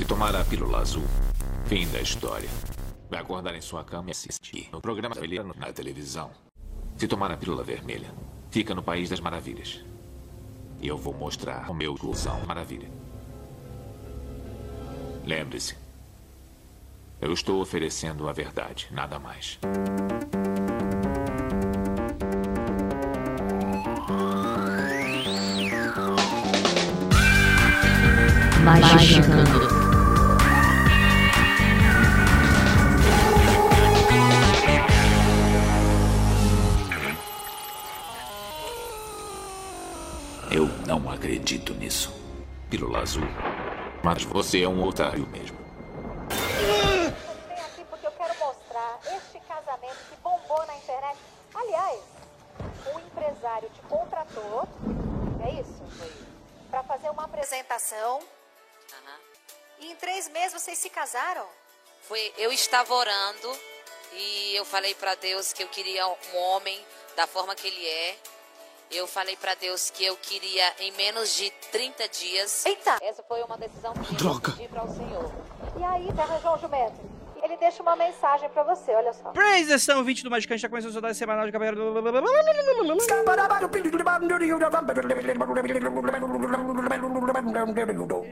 Se tomar a pílula azul, fim da história. Vai acordar em sua cama e assistir no programa na televisão. Se tomar a pílula vermelha, fica no País das Maravilhas. E eu vou mostrar o meu ilusão maravilha. Lembre-se, eu estou oferecendo a verdade, nada mais. Magicando. Não acredito nisso. Pílula azul. Mas você é um otário mesmo. Vem aqui porque eu quero mostrar este casamento que bombou na internet. Aliás, o empresário te contratou, é isso? Pra fazer uma apresentação. E em três meses vocês se casaram. Foi, eu estava orando e eu falei para Deus que eu queria um homem da forma que ele é. Eu falei para Deus que eu queria em menos de 30 dias. Eita! Essa foi uma decisão que Droga. eu pedi para o Senhor. E aí, Terra João Jumento? Ele deixa uma mensagem pra você, olha só. Praise são 20 do Magicante, está começando a dose semanal de cabelo.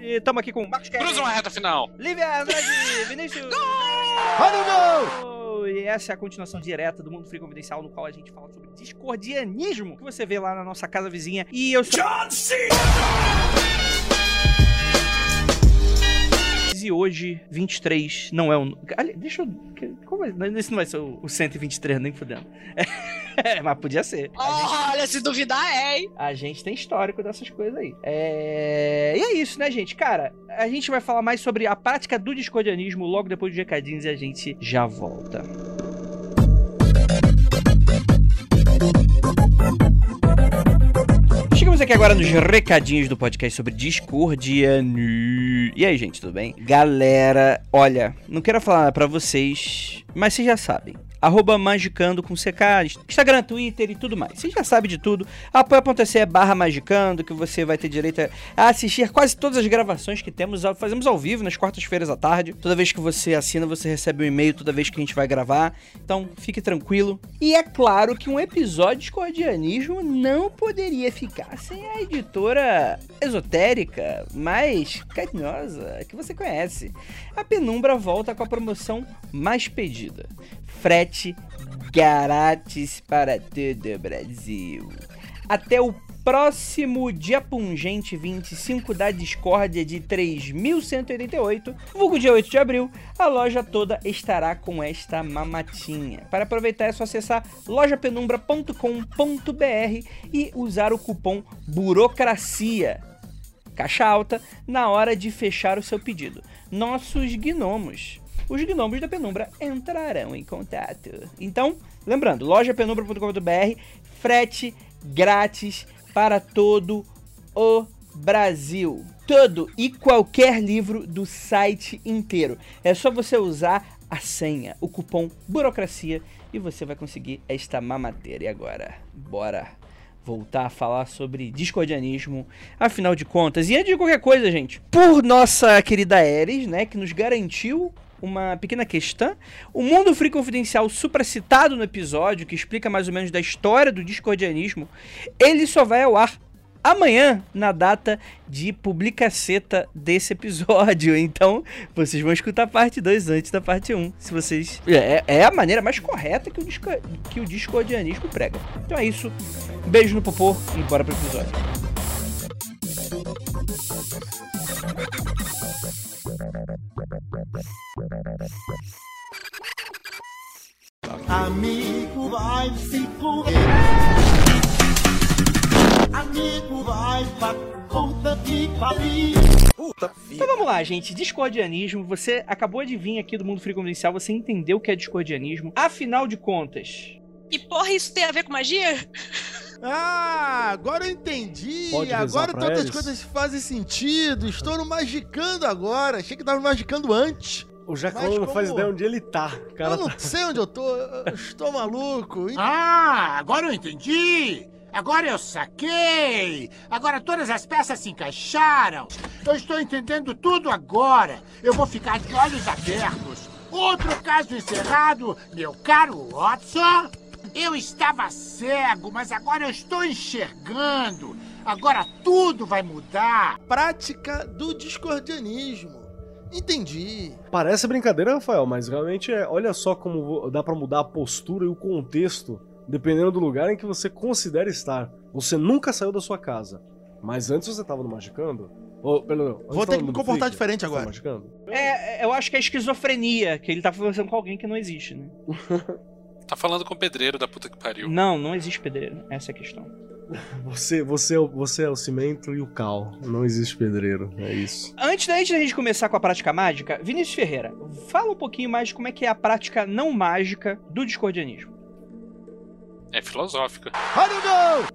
E estamos aqui com Marcos Kevin, Cruza uma reta final. Lívia Andrade, Vinícius. Gol! E essa é a continuação direta do Mundo Free Confidencial, no qual a gente fala sobre discordianismo, que você vê lá na nossa casa vizinha. E eu sou... E hoje, 23, não é. Ali- Deixa eu. Como é? Esse não vai ser o 123, nem fudendo. É, mas podia ser. A gente, Olha, se duvidar, é, hein? a gente tem histórico dessas coisas aí. É... E é isso, né, gente? Cara, a gente vai falar mais sobre a prática do discordianismo logo depois dos recadinhos e a gente já volta. Chegamos aqui agora nos recadinhos do podcast sobre discordianismo. E aí, gente, tudo bem? Galera, olha, não quero falar nada pra vocês, mas vocês já sabem. Arroba Magicando com CK, Instagram, Twitter e tudo mais. Você já sabe de tudo. Apoia.se barra Magicando, que você vai ter direito a assistir quase todas as gravações que temos. Fazemos ao vivo nas quartas-feiras à tarde. Toda vez que você assina, você recebe um e-mail toda vez que a gente vai gravar. Então, fique tranquilo. E é claro que um episódio de Discordianismo não poderia ficar sem a editora esotérica, mais carinhosa que você conhece. A Penumbra volta com a promoção mais pedida. Frete grátis para todo o Brasil. Até o próximo dia pungente 25 da discórdia de 3188, vulgo dia 8 de abril, a loja toda estará com esta mamatinha. Para aproveitar é só acessar lojapenumbra.com.br e usar o cupom burocracia caixa alta na hora de fechar o seu pedido. Nossos gnomos. Os gnomos da Penumbra entrarão em contato. Então, lembrando, lojapenumbra.com.br, frete grátis para todo o Brasil. Todo e qualquer livro do site inteiro. É só você usar a senha, o cupom burocracia e você vai conseguir esta mamadeira. E agora, bora voltar a falar sobre discordianismo, afinal de contas. E antes de qualquer coisa, gente, por nossa querida Ares, né, que nos garantiu uma pequena questão, o Mundo Free Confidencial supracitado no episódio, que explica mais ou menos da história do discordianismo, ele só vai ao ar amanhã, na data de publicaceta desse episódio. Então, vocês vão escutar a parte 2 antes da parte 1. Um, se vocês. É, é a maneira mais correta que o, disco, que o discordianismo prega. Então é isso. Beijo no popô e bora pro episódio. Puta que pariu. Então vamos lá, gente. Discordianismo. Você acabou de vir aqui do Mundo Free Confidencial. Você entendeu o que é discordianismo. Afinal de contas, E porra, isso tem a ver com magia? Ah, agora eu entendi. Agora todas as coisas fazem sentido. Estou no magicando agora. Achei que tava no magicando antes. O Jacão Mas não faz como- ideia onde ele tá. Cara, eu não sei onde eu tô. Eu estou maluco. Ah, agora eu entendi. Agora eu saquei! Agora todas as peças se encaixaram! Eu estou entendendo tudo agora! Eu vou ficar de olhos abertos! Outro caso encerrado, meu caro Watson! Eu estava cego, mas agora eu estou enxergando! Agora tudo vai mudar! Prática do discordianismo. Entendi. Parece brincadeira, Rafael, mas realmente é. Olha só como dá pra mudar a postura e o contexto dependendo do lugar em que você considera estar. Você nunca saiu da sua casa, mas antes você tava no Magicando. Oh, perdão, Vou ter que me comportar diferente agora. Magicando? É, eu acho que é esquizofrenia, que ele tá conversando com alguém que não existe, né? Tá falando com o pedreiro da puta que pariu. Não, não existe pedreiro. Essa é a questão. Você, você, é o- você é o cimento e o cal. Não existe pedreiro, é isso. Antes da antes da gente começar com a prática mágica, Vinícius Ferreira, fala um pouquinho mais de como é que é a prática não mágica do discordianismo. É filosófica.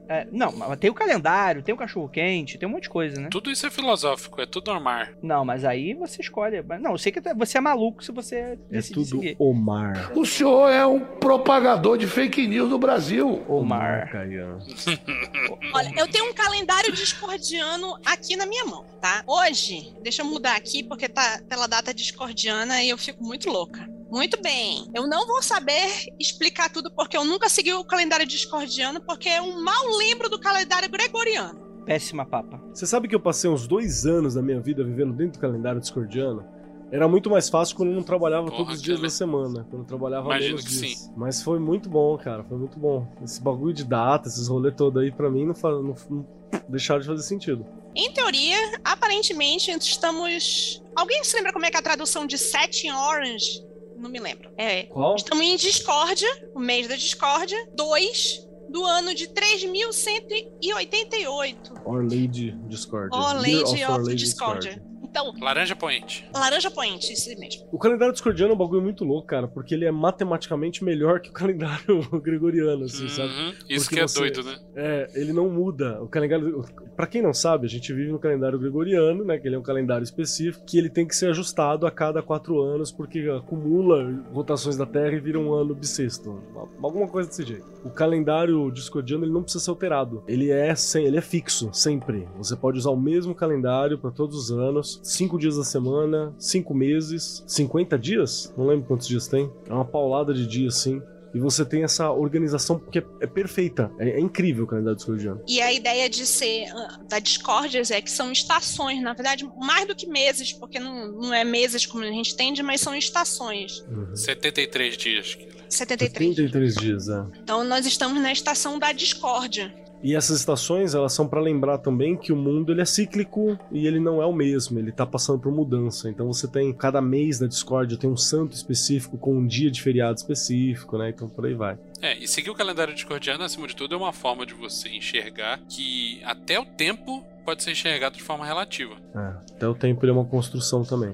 É, não, mas tem o calendário, tem o cachorro-quente, tem um monte de coisa, né? Tudo isso é filosófico, é tudo normal. Não, mas aí você escolhe. Não, eu sei que você é maluco se você É tudo seguir. Omar. O senhor é um propagador de fake news no Brasil. Omar. Olha, eu tenho um calendário discordiano aqui na minha mão, tá? Hoje, deixa eu mudar aqui porque tá pela data discordiana e eu fico muito louca. Muito bem. Eu não vou saber explicar tudo porque eu nunca segui o calendário discordiano porque eu mal lembro do calendário gregoriano. Péssima papa. Você sabe que eu passei uns dois anos da minha vida vivendo dentro do calendário discordiano? Era muito mais fácil quando eu não trabalhava Porra, todos os dias da semana. Quando eu trabalhava Imagino menos que dias. sim. Mas foi muito bom, cara. Foi muito bom. Esse bagulho de data, esses rolês todos aí, pra mim, não, fa- não, não deixaram de fazer sentido. Em teoria, aparentemente, estamos. Alguém se lembra como é que é a tradução de set in orange? Não me lembro. É. Qual? Estamos em discórdia, o mês da discórdia, 2 do ano de 3188. Our Lady Discord. Ó, Lady of Discordia. Então, Laranja poente. laranja point, isso mesmo. O calendário discordiano é um bagulho muito louco, cara, porque ele é matematicamente melhor que o calendário gregoriano, assim, sabe? Uhum, Isso Porque que é você- doido, né? É, ele não muda. O calendário. Pra quem não sabe, a gente vive no calendário gregoriano, né? Que ele é um calendário específico, que ele tem que ser ajustado a cada quatro anos, porque acumula rotações da Terra e vira um ano bissexto. Alguma coisa desse jeito. O calendário discordiano ele não precisa ser alterado. Ele é, sem, ele é fixo, sempre. Você pode usar o mesmo calendário para todos os anos, cinco dias da semana, cinco meses, 50 dias? Não lembro quantos dias tem. É uma paulada de dias, sim. E você tem essa organização que é, é perfeita. É, é incrível o calendário discordiano. E a ideia de ser ah, da discórdias é que são estações, na verdade, mais do que meses, porque não, não é meses como a gente entende, mas são estações. 73 dias. 73. 33 dias, é. Então nós estamos na estação da discórdia. E essas estações, elas são pra lembrar também que o mundo ele é cíclico e ele não é o mesmo, ele tá passando por mudança. Então você tem cada mês da Discord tem um santo específico com um dia de feriado específico, né? Então por aí vai. É, e seguir o calendário discordiano, acima de tudo, é uma forma de você enxergar que até o tempo pode ser enxergado de forma relativa. É, até o tempo ele é uma construção também.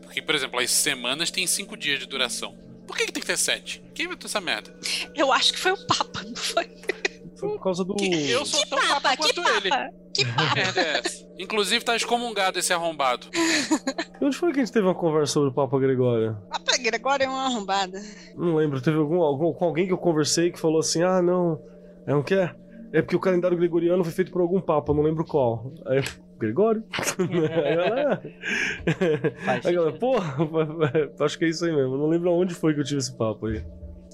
Porque, por exemplo, as semanas têm cinco dias de duração. Por que, que tem que ter sete? Quem inventou essa merda? Eu acho que foi o Papa, não foi? Foi por causa do. Eu sou tão Papa, papa que quanto Papa? ele. Que Que Papa? merda é essa? Inclusive tá excomungado esse arrombado. E onde foi que a gente teve uma conversa sobre o Papa Gregório? Papa Gregório é uma arrombada. Não lembro, teve algum, algum com alguém que eu conversei que falou assim: ah, não, é um que é? É porque o calendário gregoriano foi feito por algum Papa, não lembro qual. Aí eu, Gregório? Aí ela, Faz Aí ela, porra, acho que é isso aí mesmo. Não lembro aonde foi que eu tive esse papo aí.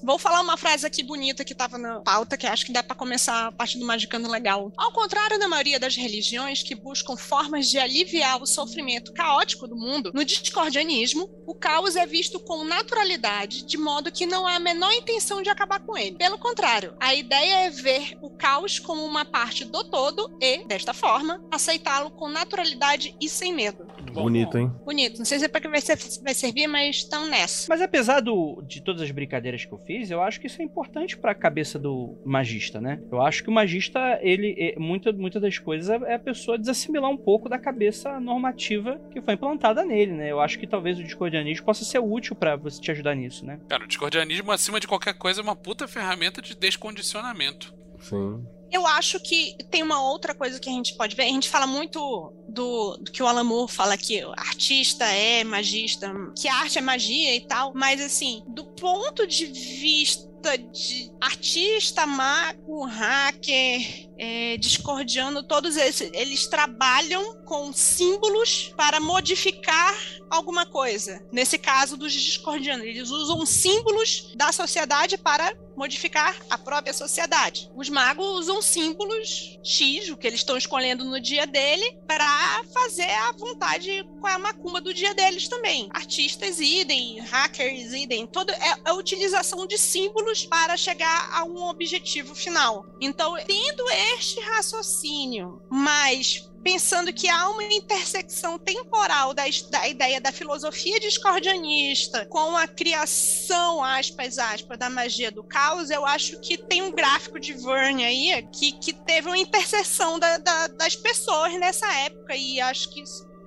Vou falar uma frase aqui bonita que tava na pauta, que acho que dá pra começar a parte do Magicando legal. Ao contrário da maioria das religiões que buscam formas de aliviar o sofrimento caótico do mundo, no discordianismo, o caos é visto com naturalidade, de modo que não há a menor intenção de acabar com ele. Pelo contrário, a ideia é ver o caos como uma parte do todo e, desta forma, aceitá-lo com naturalidade e sem medo. Bonito, hein? Bonito. Não sei se é pra que vai, ser- vai servir, mas estão nessa. Mas apesar do, de todas as brincadeiras que eu fiz, eu acho que isso é importante pra cabeça do magista, né? Eu acho que o magista, ele, é, muita, muitas das coisas é a pessoa desassimilar um pouco da cabeça normativa que foi implantada nele, né? Eu acho que talvez o discordianismo possa ser útil pra você te ajudar nisso, né? Cara, o discordianismo, acima de qualquer coisa, é uma puta ferramenta de descondicionamento. Sim. Eu acho que tem uma outra coisa que a gente pode ver. A gente fala muito do, do que o Alan Moore fala que artista é magista, que a arte é magia e tal, mas assim, do ponto de vista de artista, mago, hacker, é, discordiano, todos esses, eles trabalham com símbolos para modificar alguma coisa. Nesse caso dos discordianos, eles usam símbolos da sociedade para modificar a própria sociedade. Os magos usam símbolos X, o que eles estão escolhendo no dia dele, para fazer a vontade com a macumba do dia deles também. Artistas idem, hackers idem, todo é a utilização de símbolos para chegar a um objetivo final. Então, tendo este raciocínio, mas pensando que há uma intersecção temporal da, da, ideia da filosofia discordianista com a criação, aspas, aspas, da magia do caos, eu acho que tem um gráfico de Verne aí que, que teve uma interseção da, da, das pessoas nessa época, e acho que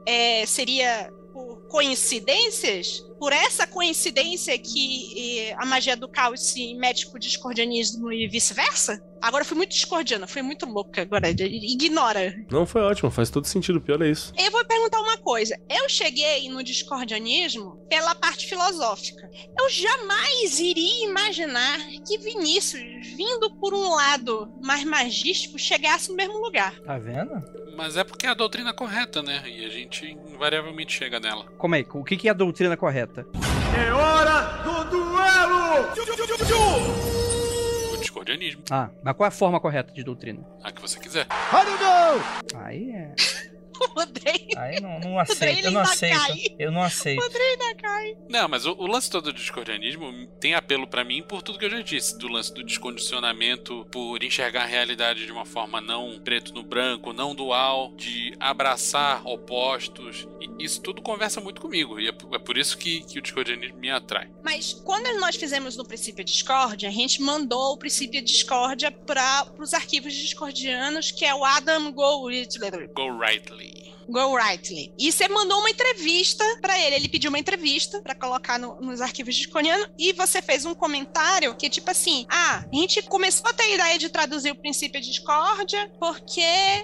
é, seria por coincidências, por essa coincidência que a magia do caos se mete com o discordianismo e vice-versa? Agora fui muito discordiana, fui muito louca. Agora, ignora. Não, foi ótimo, faz todo sentido. O pior é isso. Eu vou perguntar uma coisa. Eu cheguei no discordianismo pela parte filosófica. Eu jamais iria imaginar que Vinícius, vindo por um lado mais magístico, chegasse no mesmo lugar. Tá vendo? Mas é porque é a doutrina correta, né? E a gente invariavelmente chega nela. Como é? O que é a doutrina correta? É hora do duelo! O discordianismo. Ah, mas qual é a forma correta de doutrina? A que você quiser. Aí é. O Andrei. Aí não, não aceito, eu não aceito. cai. Eu não aceito. O Andrei ainda cai. Não, mas o, o lance todo do discordianismo tem apelo pra mim por tudo que eu já disse. Do lance do descondicionamento, por enxergar a realidade de uma forma não preto no branco, não dual, de abraçar opostos. E isso tudo conversa muito comigo. E é, por- é por isso que, que o discordianismo me atrai. Mas quando nós fizemos no princípio Discórdia, a gente mandou o princípio Discórdia para os arquivos discordianos, que é o Adam Golightly. Go rightly. Go Rightly. E você mandou uma entrevista para ele. Ele pediu uma entrevista para colocar no- nos arquivos discordianos e você fez um comentário que tipo assim: ah, a gente começou a ter a ideia de traduzir o princípio Discórdia porque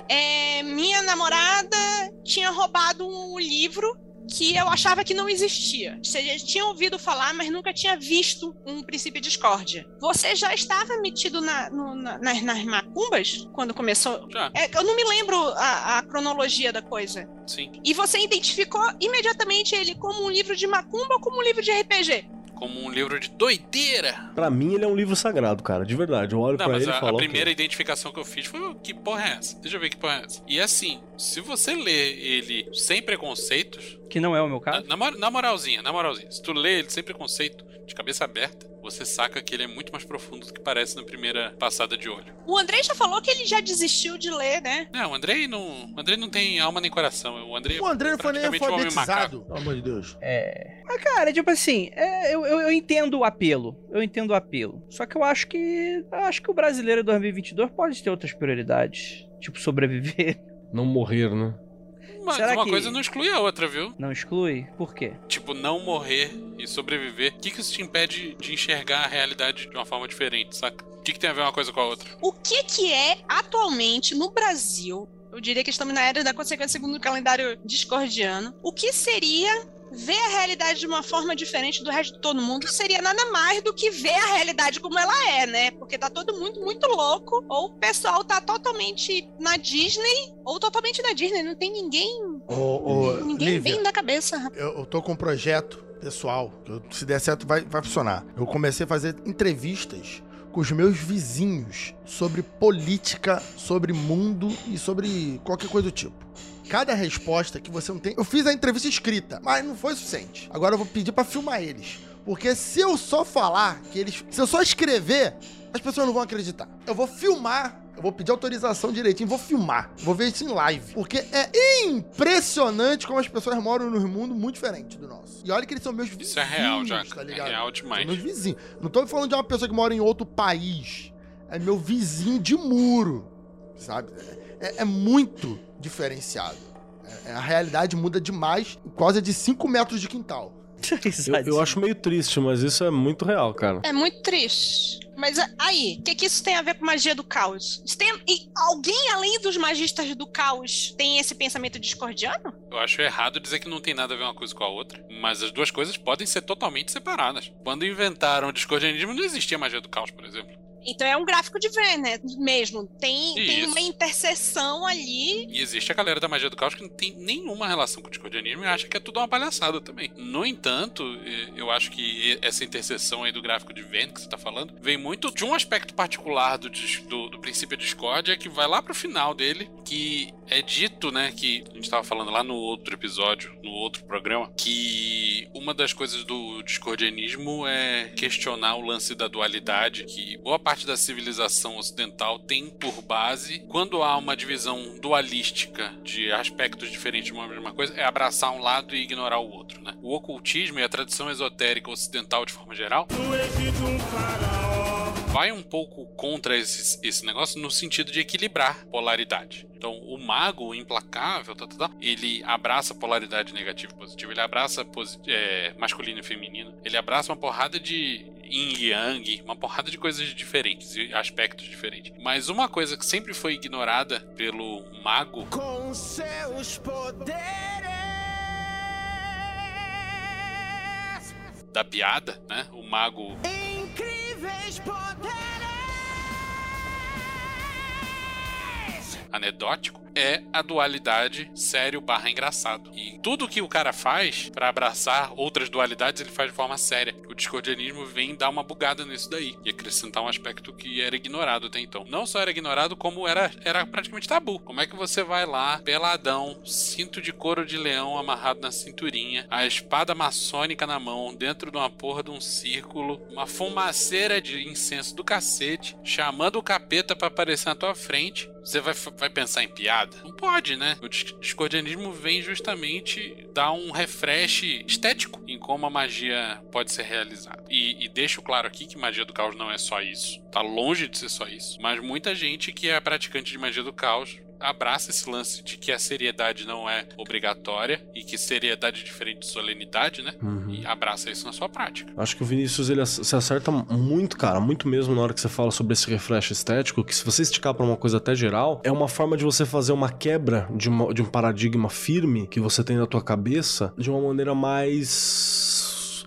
é, minha namorada tinha roubado um livro que eu achava que não existia. Eu tinha ouvido falar, mas nunca tinha visto um princípio discórdia. Você já estava metido na, no- na- nas, nas macumbas quando começou? Já. É, eu não me lembro a, a cronologia da coisa. Sim. E você identificou imediatamente ele como um livro de macumba ou como um livro de RPG? Como um livro de doideira. Pra mim, ele é um livro sagrado, cara, de verdade. Eu olho mas ele e a, a falo. "Ok." primeira identificação que eu fiz foi: que porra é essa? Deixa eu ver que porra é essa. E assim, se você lê ele sem preconceitos. Que não é o meu Na, caso. na, mor- na moralzinha, na moralzinha. Se tu lê ele sem preconceito, de cabeça aberta, você saca que ele é muito mais profundo do que parece na primeira passada de olho. O Andrei já falou que ele já desistiu de ler, né? Não, o Andrei não. O Andrei não tem alma nem coração. O Andrei O André não foi nem um alfabetizado. Pelo amor de Deus. É. Mas, cara, tipo assim, é, eu, eu, eu entendo o apelo. Eu entendo o apelo. Só que eu acho que. Eu acho que o brasileiro em 2022 pode ter outras prioridades. Tipo, sobreviver. Não morrer, né? Mas Será uma que- coisa não exclui a outra, viu? Não exclui? Por quê? Tipo, não morrer e sobreviver. O que, que isso te impede de enxergar a realidade de uma forma diferente, saca? O que, que tem a ver uma coisa com a outra? O que que é atualmente no Brasil? Eu diria que estamos na era da consequência segundo o calendário discordiano. O que seria ver a realidade de uma forma diferente do resto de todo mundo? Seria nada mais do que ver a realidade como ela é, né? Porque tá todo mundo muito louco, ou o pessoal tá totalmente na Disney, ou totalmente na Disney, não tem ninguém, Ô, ô, ninguém Lívia, bem na cabeça, eu, eu tô com um projeto pessoal, que se der certo vai, vai funcionar. Eu comecei a fazer entrevistas com os meus vizinhos sobre política, sobre mundo e sobre qualquer coisa do tipo. Cada resposta que você não tem. Eu fiz a entrevista escrita, mas não foi suficiente. Agora eu vou pedir pra filmar eles. Porque se eu só falar que eles. Se eu só escrever, as pessoas não vão acreditar. Eu vou filmar. Eu vou pedir autorização direitinho, vou filmar. Vou ver isso em live. Porque é impressionante como as pessoas moram num mundo muito diferente do nosso. E olha que eles são meus vizinhos. Isso é real, já. Tá é ligado? real São demais. meus vizinhos. Não tô falando de uma pessoa que mora em outro país. É meu vizinho de muro. Sabe? É, é muito diferenciado. É- a realidade muda demais por causa de 5 metros de quintal. Eu, eu acho meio triste, mas isso é muito real, cara. É muito triste. Mas a- aí, o que, que isso tem a ver com magia do caos? Isso tem- e alguém além dos magistas do caos tem esse pensamento discordiano? Eu acho errado dizer que não tem nada a ver uma coisa com a outra, mas as duas coisas podem ser totalmente separadas. Quando inventaram o discordianismo, não existia magia do caos, por exemplo. Então é um gráfico de Venn, né? Mesmo. Tem, tem Isso. uma interseção ali. E existe a galera da magia do caos que não tem nenhuma relação com o discordianismo e acha que é tudo uma palhaçada também. No entanto, eu acho que essa interseção aí do gráfico de Venn que você tá falando vem muito de um aspecto particular do, do, do princípio discórdia que vai lá pro final dele, que é dito, né, que a gente tava falando lá no outro episódio, no outro programa, que uma das coisas do discordianismo é questionar o lance da dualidade, que boa parte da civilização ocidental tem por base, quando há uma divisão dualística de aspectos diferentes de uma mesma coisa, é abraçar um lado e ignorar o outro, né? O ocultismo e a tradição esotérica ocidental de forma geral vai um pouco contra esse, esse negócio no sentido de equilibrar polaridade. Então, o mago implacável, tá, tá, tá, ele abraça polaridade negativa e positiva, ele abraça é, masculino e feminino, ele abraça uma porrada de yin e yang, uma porrada de coisas diferentes e aspectos diferentes. Mas uma coisa que sempre foi ignorada pelo mago Com seus poderes. da piada, né? O mago Incríveis poderes. anedótico é a dualidade sério barra engraçado. E tudo que o cara faz pra abraçar outras dualidades, ele faz de forma séria. O discordianismo vem dar uma bugada nisso daí e acrescentar um aspecto que era ignorado até então. Não só era ignorado, como era, era praticamente tabu. Como é que você vai lá, peladão, cinto de couro de leão amarrado na cinturinha, a espada maçônica na mão, dentro de uma porra de um círculo, uma fumaceira de incenso do cacete, chamando o capeta pra aparecer na tua frente. Você vai, vai pensar em piada? Não pode, né? O dis- discordianismo vem justamente dar um refresh estético em como a magia pode ser realizada. E, e deixo claro aqui que magia do caos não é só isso. Tá longe de ser só isso. Mas muita gente que é praticante de magia do caos abraça esse lance de que a seriedade não é obrigatória e que seriedade é diferente de solenidade, né? Uhum. E abraça isso na sua prática. Acho que o Vinícius ele se acerta muito, cara, muito mesmo na hora que você fala sobre esse refresh estético, que se você esticar pra uma coisa até geral, é uma forma de você fazer uma quebra de, uma- de um paradigma firme que você tem na tua cabeça de uma maneira mais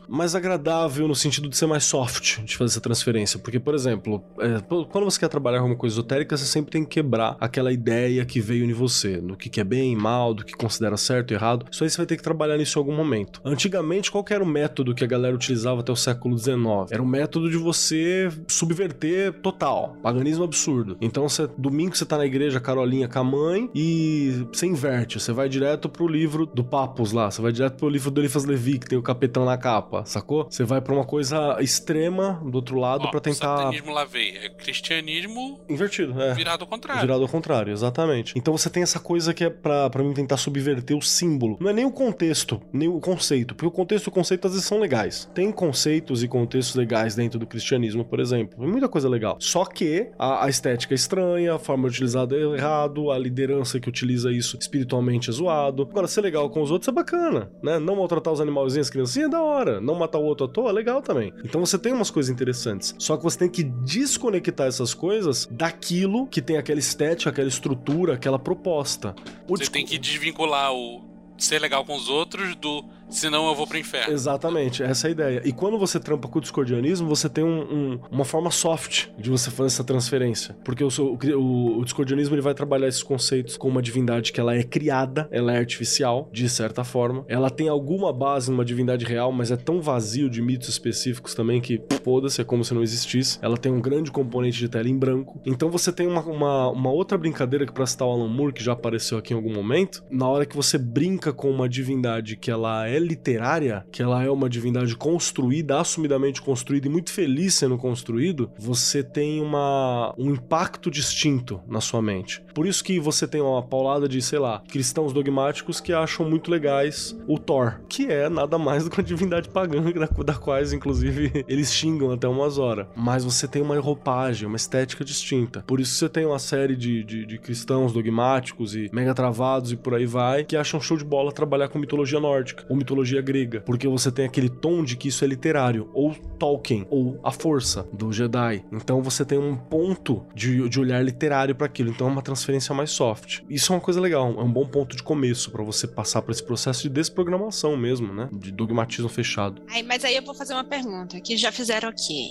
mais agradável no sentido de ser mais soft de fazer essa transferência. Porque, por exemplo, é, quando você quer trabalhar com uma coisa esotérica, você sempre tem que quebrar aquela ideia que veio em você, no que, é bem, mal, do que considera certo e errado. Isso aí você vai ter que trabalhar nisso em algum momento. Antigamente, qual era o método que a galera utilizava até o século XIX? Era um método de você subverter total, paganismo absurdo. Então, você, domingo você tá na igreja Carolinha com a mãe e você inverte, você vai direto pro livro do Papos lá, você vai direto pro livro do Eliphas Levi, que tem o capetão na capa, sacou? Você vai pra uma coisa extrema do outro lado o tentar satanismo lá veio. É cristianismo invertido, é. virado ao contrário. Virado ao contrário, exatamente. Então você tem essa coisa que é pra, pra mim tentar subverter o símbolo. Não é nem o contexto, nem o conceito. Porque o contexto e o conceito às vezes são legais. Tem conceitos e contextos legais dentro do cristianismo, por exemplo. Tem muita coisa legal. Só que a, a estética é estranha, a forma utilizada é errado, a liderança que utiliza isso espiritualmente é zoado. Agora, ser legal com os outros é bacana, né? Não maltratar os animalzinhos, as criancinhas é da hora. Não matar o outro à toa é legal também. Então você tem umas coisas interessantes. Só que você tem que desconectar essas coisas daquilo que tem aquela estética, aquela estrutura, aquela proposta. O Você tem que desvincular o ser legal com os outros do senão eu vou pro inferno. Exatamente, essa é a ideia. E quando você trampa com o discordianismo, você tem um- um- uma forma soft de você fazer essa transferência. Porque o, o- o discordianismo ele vai trabalhar esses conceitos com uma divindade que ela é criada, ela é artificial, de certa forma. Ela tem alguma base numa divindade real, mas é tão vazio de mitos específicos também que, foda-se, é como se não existisse. Ela tem um grande componente de tela em branco. Então você tem uma, uma, uma outra brincadeira que, pra citar o Alan Moore, que já apareceu aqui em algum momento, na hora que você brinca com uma divindade que ela é literária, que ela é uma divindade construída, assumidamente construída e muito feliz sendo construído, você tem uma, um impacto distinto na sua mente. Por isso que você tem uma paulada de, sei lá, cristãos dogmáticos que acham muito legais o Thor, que é nada mais do que uma divindade pagã, da, da quais, inclusive, eles xingam até umas horas. Mas você tem uma roupagem, uma estética distinta. Por isso você tem uma série de, de, de cristãos dogmáticos e mega travados e por aí vai, que acham show de bola trabalhar com mitologia nórdica, ou mitologia mitologia grega, porque você tem aquele tom de que isso é literário, ou Tolkien, ou a força do Jedi. Então você tem um ponto de, de olhar literário para aquilo, então é uma transferência mais soft. Isso é uma coisa legal, é um bom ponto de começo para você passar por esse processo de desprogramação mesmo, né? De dogmatismo fechado. Aí, mas aí eu vou fazer uma pergunta que já fizeram aqui.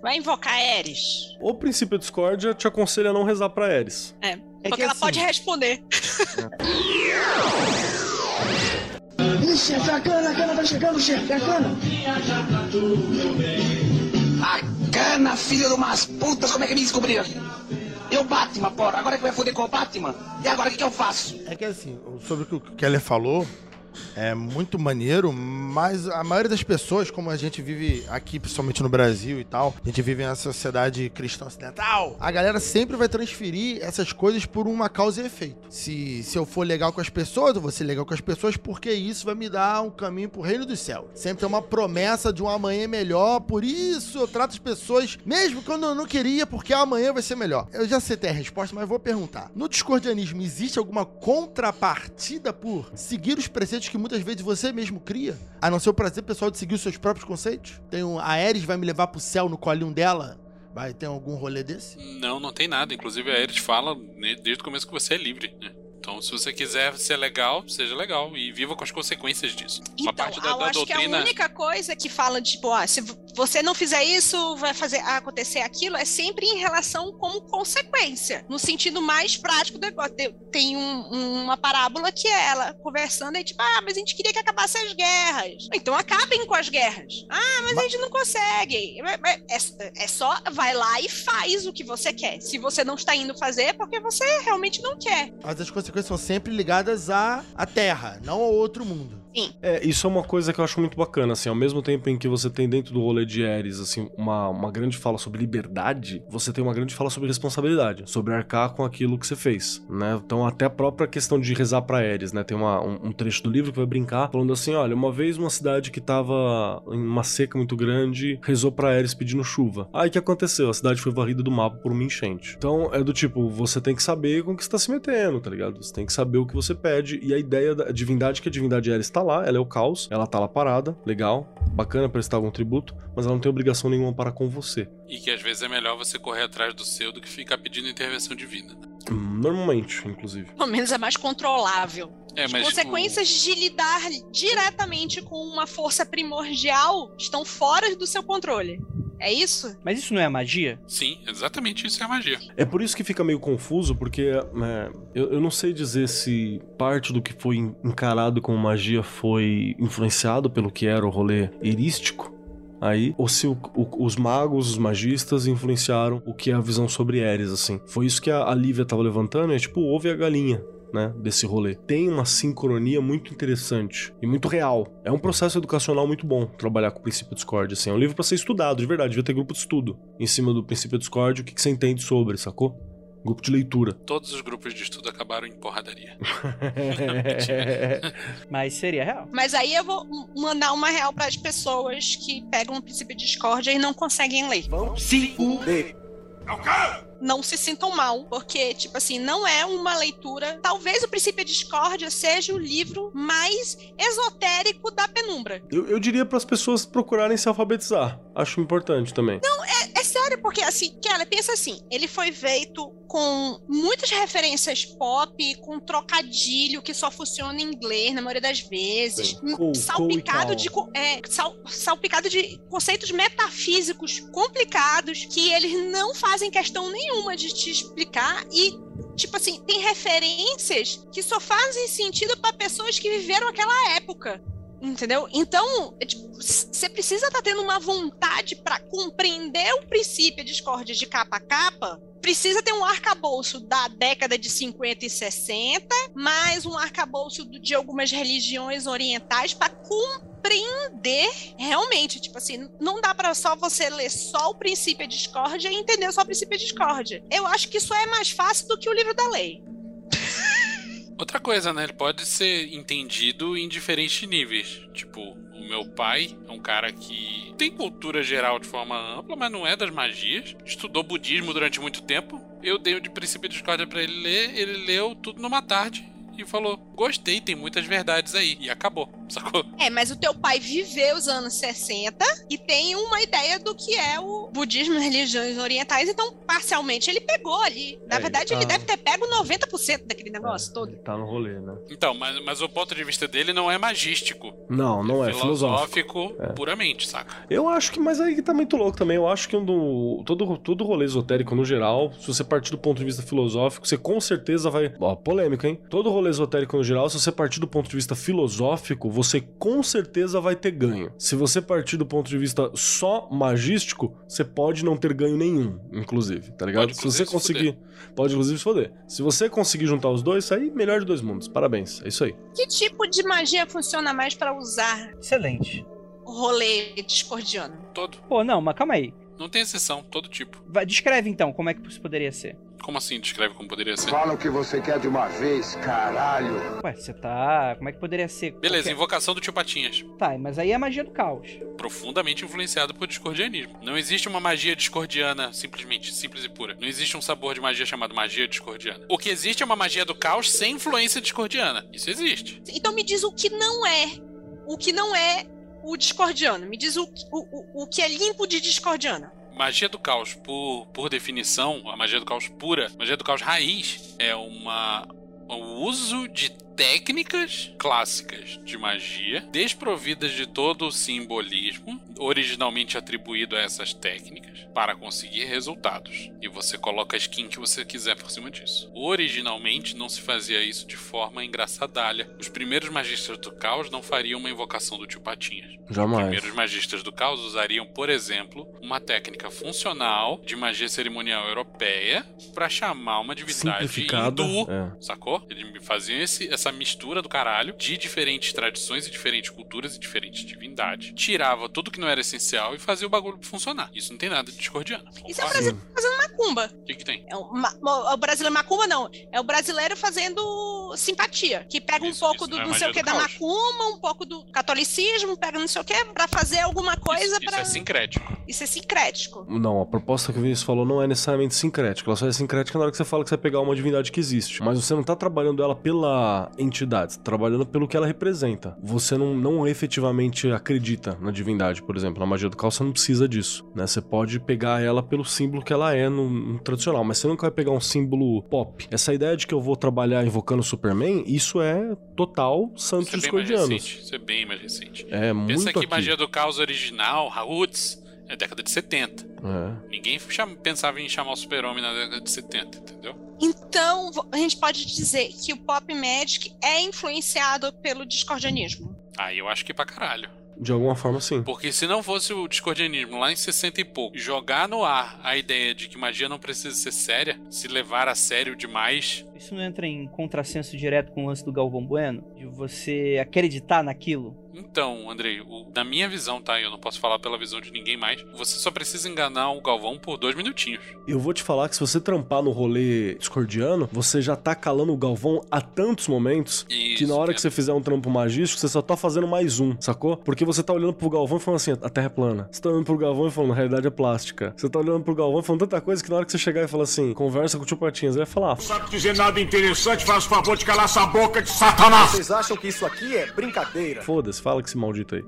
Vai invocar Ares? O princípio discórdia te aconselha a não rezar pra Ares. É, porque ela assim- pode responder. Ixi, é a cana, a cana tá chegando, chefe, é a cana. A cana, filho de umas putas, como é que me descobriram? Eu Batman, porra, agora é que vai foder com o Batman? E agora o que, que eu faço? É que assim, sobre o que o Keller falou, é muito maneiro, mas a maioria das pessoas, como a gente vive aqui, principalmente no Brasil e tal, a gente vive em uma sociedade cristã ocidental, a galera sempre vai transferir essas coisas por uma causa e efeito. Se, se eu for legal com as pessoas, eu vou ser legal com as pessoas porque isso vai me dar um caminho pro reino do céu. Sempre tem uma promessa de um amanhã melhor, por isso eu trato as pessoas, mesmo quando eu não queria, porque amanhã vai ser melhor. Eu já sei ter a resposta, mas vou perguntar. No discordianismo, existe alguma contrapartida por seguir os preceitos que muitas vezes você mesmo cria? A não ser o prazer pessoal de seguir os seus próprios conceitos? Tem um, a Ares vai me levar pro céu no colinho dela? Vai ter algum rolê desse? Não, não tem nada. Inclusive a Eris fala né, desde o começo que você é livre, né? Então, se você quiser ser legal, seja legal e viva com as consequências disso. Uma Então, parte da, eu da acho que doutrina. a única coisa que fala, tipo, ah, se você não fizer isso, vai fazer acontecer aquilo, é sempre em relação como consequência, no sentido mais prático do negócio. Tem- um- uma parábola que é ela conversando e tipo, ah, mas a gente queria que acabasse as guerras. Então acabem com as guerras. Ah, mas a gente não consegue. Mas- mas É, é só, vai lá e faz o que você quer. Se você não está indo fazer, é porque você realmente não quer. Mas as consequências são sempre ligadas à, à Terra, não ao outro mundo. É, isso é uma coisa que eu acho muito bacana, assim, ao mesmo tempo em que você tem dentro do rolê de Ares, assim, uma, uma grande fala sobre liberdade, você tem uma grande fala sobre responsabilidade, sobre arcar com aquilo que você fez, né? Então até a própria questão de rezar pra Ares, né? Tem uma, um, um trecho do livro que vai brincar falando assim, olha, uma vez uma cidade que tava em uma seca muito grande, rezou pra Ares pedindo chuva. Aí que aconteceu? A cidade foi varrida do mapa por uma enchente. Então é do tipo, você tem que saber com o que você tá se metendo, tá ligado? Você tem que saber o que você pede e a ideia da divindade que a divindade Ares tá lá, ela é o caos, ela tá lá parada, legal, bacana prestar algum tributo, mas ela não tem obrigação nenhuma para com você. E que às vezes é melhor você correr atrás do seu do que ficar pedindo intervenção divina. Normalmente, inclusive. Pelo menos é mais controlável. É, As mas consequências de lidar diretamente com uma força primordial estão fora do seu controle. É isso? Mas isso não é magia? Sim, exatamente isso é a magia. É por isso que fica meio confuso, porque é, eu, eu não sei dizer se parte do que foi encarado como magia foi influenciado pelo que era o rolê erístico. Aí, ou se o- o- os magos, os magistas influenciaram o que é a visão sobre Ares, assim. Foi isso que a, a Lívia tava levantando, é tipo o ovo e a galinha, né, desse rolê. Tem uma sincronia muito interessante e muito real. É um processo educacional muito bom trabalhar com o princípio Discord, assim. É um livro pra ser estudado, de verdade. Devia ter grupo de estudo em cima do princípio Discord, o que, que você entende sobre, sacou? Grupo de leitura. Todos os grupos de estudo acabaram em porradaria. Mas seria real. Mas aí eu vou mandar uma real para as pessoas que pegam o princípio de discórdia e não conseguem ler. Se fuder. Não se sintam mal, porque, tipo assim, não é uma leitura. Talvez o princípio de discórdia seja o livro mais esotérico da penumbra. Eu, eu diria para as pessoas procurarem se alfabetizar. Acho importante também. Não, é, é sério, porque assim, Kelly, pensa assim, ele foi feito com muitas referências pop, com trocadilho que só funciona em inglês na maioria das vezes, Sim. Cool, salpicado cool de é, sal- salpicado de conceitos metafísicos complicados que eles não fazem questão nenhuma de te explicar e Tipo assim, tem referências que só fazem sentido para pessoas que viveram aquela época. Entendeu? Então, é tipo, você precisa estar tendo uma vontade para compreender o princípio de discórdia de capa a capa. Precisa ter um arcabouço da década de 50 e 60, mais um arcabouço de algumas religiões orientais para realmente. Tipo assim, não dá para só você ler só o princípio de discórdia e entender só o princípio de discórdia. Eu acho que isso é mais fácil do que o livro da lei. Outra coisa, né? Ele pode ser entendido em diferentes níveis. Tipo, o meu pai é um cara que tem cultura geral de forma ampla, mas não é das magias. Estudou budismo durante muito tempo. Eu dei o de princípio de discórdia pra ele ler, ele leu tudo numa tarde e falou: gostei, tem muitas verdades aí. E acabou, sacou? É, mas o teu pai viveu os anos 60 e tem uma ideia do que é o budismo e religiões orientais, então parcialmente ele pegou ali. Na É, verdade, ele ele tá- deve ter pego 90% daquele negócio todo. Ele tá no rolê, né? Então, mas, mas o ponto de vista dele não é magístico. Não, não é filosófico. filosófico É. puramente, saca? Eu acho que, mas aí que tá muito louco também. Eu acho que um do, todo, todo rolê esotérico no geral, se você partir do ponto de vista filosófico, você com certeza vai. Ó, polêmico, hein? Todo rolê esotérico no geral, se você partir do ponto de vista filosófico, você com certeza vai ter ganho. Se você partir do ponto de vista só magístico, você pode não ter ganho nenhum, inclusive, tá ligado? Pode, se você conseguir. Pode inclusive se foder. Se você conseguir juntar os dois, aí melhor de dois mundos. Parabéns. É isso aí. Que tipo de magia funciona mais pra usar Excelente. o rolê discordiano? Todo. Pô, não, mas calma aí. Não tem exceção, todo tipo. Vai, descreve então como é que isso poderia ser. Como assim descreve como poderia ser? Fala o que você quer de uma vez, caralho. Ué, você tá. Como é que poderia ser? Beleza, Qualquer- invocação do tio Patinhas. Tá, mas aí é magia do caos. Profundamente influenciado por discordianismo. Não existe uma magia discordiana simplesmente, simples e pura. Não existe um sabor de magia chamado magia discordiana. O que existe é uma magia do caos sem influência discordiana. Isso existe. Então me diz o que não é. O que não é o discordiano. Me diz o, o, o, o que é limpo de discordiano. Magia do caos, por, por definição, a magia do caos pura, magia do caos raiz, é uma o uso de técnicas clássicas de magia, desprovidas de todo o simbolismo originalmente atribuído a essas técnicas, para conseguir resultados. E você coloca a skin que você quiser por cima disso. Originalmente não se fazia isso de forma engraçadalha. Os primeiros magistas do caos não fariam uma invocação do tio Patinhas. Jamais. Os primeiros magistas do caos usariam, por exemplo, uma técnica funcional de magia cerimonial europeia para chamar uma divindade hindu, é. sacou? Eles faziam esse- essa mistura do caralho de diferentes tradições e diferentes culturas e diferentes divindades. Tirava tudo que não era essencial e fazia o bagulho funcionar. Isso não tem nada de discordiano. Isso é o brasileiro fazendo macumba. O que, que tem? É o, ma- o- o brasileiro macumba, não. É o brasileiro fazendo simpatia. Que pega um pouco do não é não sei o que do da caos. macumba, um pouco do catolicismo, pega não sei o que, pra fazer alguma coisa Isso pra. é sincrético. Isso é sincrético. Não, a proposta que o Vinícius falou não é necessariamente sincrética. Ela só é sincrética na hora que você fala que você vai pegar uma divindade que existe. Mas você não tá trabalhando ela pela entidade, você tá trabalhando pelo que ela representa. Você não, não efetivamente acredita na divindade, por exemplo. Na magia do caos você não precisa disso. Né? Você pode pegar ela pelo símbolo que ela é no, no tradicional, mas você nunca vai pegar um símbolo pop. Essa ideia de que eu vou trabalhar invocando o Superman, isso é total santos Isso é bem mais discordianos. recente. Isso é bem mais recente. É muito Pensa que aqui. magia do caos original, Roots, é década de 70. É. Ninguém cham- pensava em chamar o super-homem na década de 70, entendeu? Então, a gente pode dizer que o pop magic é influenciado pelo discordianismo. Aí eu acho que pra caralho. De alguma forma, sim. Porque se não fosse o discordianismo lá em 60 e pouco, jogar no ar a ideia de que magia não precisa ser séria, se levar a sério demais, Isso não entra em contrassenso direto com o lance do Galvão Bueno? De você acreditar naquilo? Então, Andrei, o- na minha visão, tá? Eu não posso falar pela visão de ninguém mais. Você só precisa enganar o Galvão por dois minutinhos. Eu vou te falar que se você trampar no rolê discordiano, você já tá calando o Galvão há tantos momentos que na hora que você fizer um trampo magístico, você só tá fazendo mais um, sacou? Porque você tá olhando pro Galvão e falando assim, a Terra é plana. Você tá olhando pro Galvão e falando, a realidade é plástica. Você tá olhando pro Galvão e falando tanta coisa que na hora que você chegar e falar assim, conversa com o tio Patinhas, ele vai falar, "Ah, Sabe dizer nada interessante, faz o favor de calar essa boca de satanás. Vocês acham que isso aqui é brincadeira? foda-se, fala com esse maldito aí.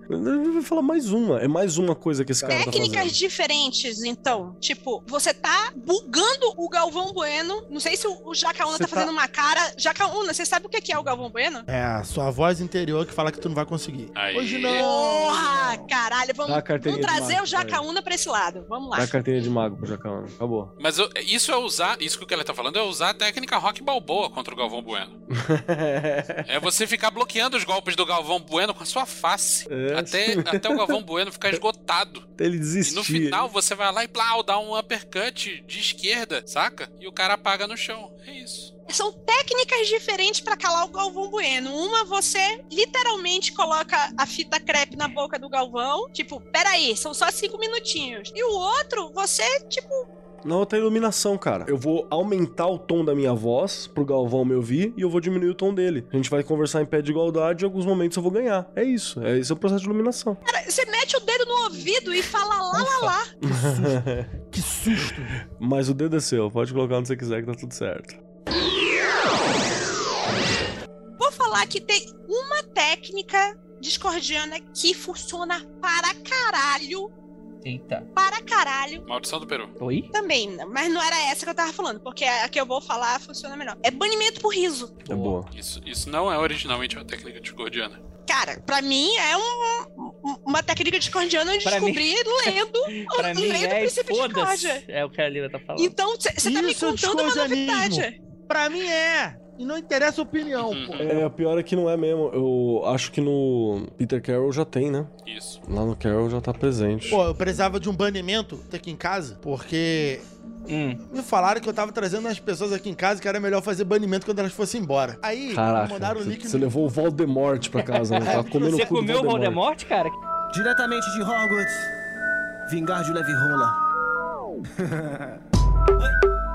Vai falar mais uma, é mais uma coisa que esse cara tá Técnicas fazendo. diferentes, então. Tipo, você tá bugando o Galvão Bueno. Não sei se o, Jacaúna tá tá- fazendo uma cara. Jacaúna, você sabe o que que é o Galvão Bueno? É a sua voz interior que fala que tu não vai conseguir. Hoje não. Porra, caralho, vamos, vamos trazer mago, o Jacaúna pra esse lado. Vamos lá. Dá a carteirinha de mago pro Jacaúna, acabou. Mas eu- isso é usar, isso que o Keller tá falando é usar a técnica Rock Balboa contra o Galvão Bueno. é você ficar bloqueando os golpes do Galvão Bueno com a sua face. É. Até, até o Galvão Bueno ficar esgotado. Até ele E desistir. no final você vai lá e plau, dá um uppercut de esquerda, saca? E o cara apaga no chão. É isso. São técnicas diferentes pra calar o Galvão Bueno. Uma, você literalmente coloca a fita crepe na boca do Galvão. Tipo, peraí, são só cinco minutinhos. E o outro, você, tipo, Na outra iluminação, cara. Eu vou aumentar o tom da minha voz pro Galvão me ouvir e eu vou diminuir o tom dele. A gente vai conversar em pé de igualdade e em alguns momentos eu vou ganhar. É isso. É esse é o processo de iluminação. cara, você mete o dedo no ouvido e fala lá, lá, lá. que susto. Mas o dedo é seu. Pode colocar onde você quiser que tá tudo certo. falar que tem uma técnica discordiana que funciona para caralho. Eita. Para caralho. Maldição do Peru. Oi? Também, mas não era essa que eu tava falando, porque a que eu vou falar funciona melhor. É banimento por riso. É boa. Isso, isso não é originalmente uma técnica discordiana. Cara, pra mim é um- um- uma técnica discordiana eu Pra mim- lendo, Pra mim lendo o é princípio de discórdia. É o que a Lila tá falando. Então, você tá me é contando uma novidade. Pra mim é. E não interessa a opinião, pô. É, o pior é que não é mesmo. Eu acho que no Peter Carroll já tem, né? Isso. Lá no Carroll já tá presente. Pô, eu precisava de um banimento aqui em casa, porque Hum. me falaram que eu tava trazendo as pessoas aqui em casa que era melhor fazer banimento quando elas fossem embora. Aí, Caraca, mandaram o você, link você levou o Voldemort pra casa, né? Tá comendo Você comeu o Voldemort, cara? Diretamente de Hogwarts, vingar de Leve Rola.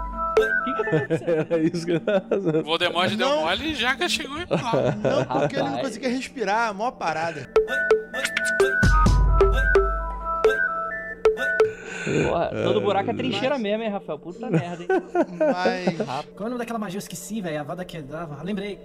Era isso que eu tava fazendo. O Voldemort deu Não. mole e Jaca chegou e. Não, porque ele não Rapaz. conseguia respirar, a maior parada. Porra, todo buraco é trincheira mesmo, hein, Rafael? Puta merda, hein? Mas. Qual é o nome daquela magia? Eu esqueci, velho. A vara que dava. Lembrei.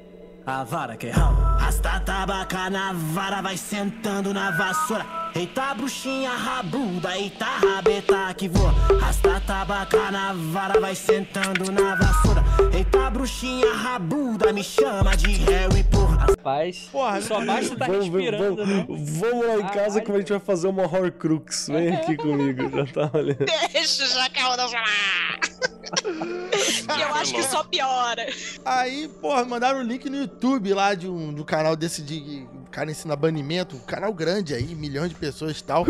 A vara que Rasta tabaca na vara, vai sentando na vassoura. Eita, bruxinha rabuda, eita, rabeta que voa. Rasta tabaca na vara, vai sentando na vassoura. Eita, bruxinha rabuda, me chama de Harry, porra. Rapaz, Porra, só basta tá Vamos, respirando, vamos, né? vamos lá em casa que a gente vai fazer uma Horcrux. Vem aqui comigo, já tá olhando. Deixa o não falar. Que eu acho que só piora. Aí, porra, mandaram o link no YouTube lá de um do canal desse de cara ensina banimento, um canal grande aí, milhões de pessoas e tal.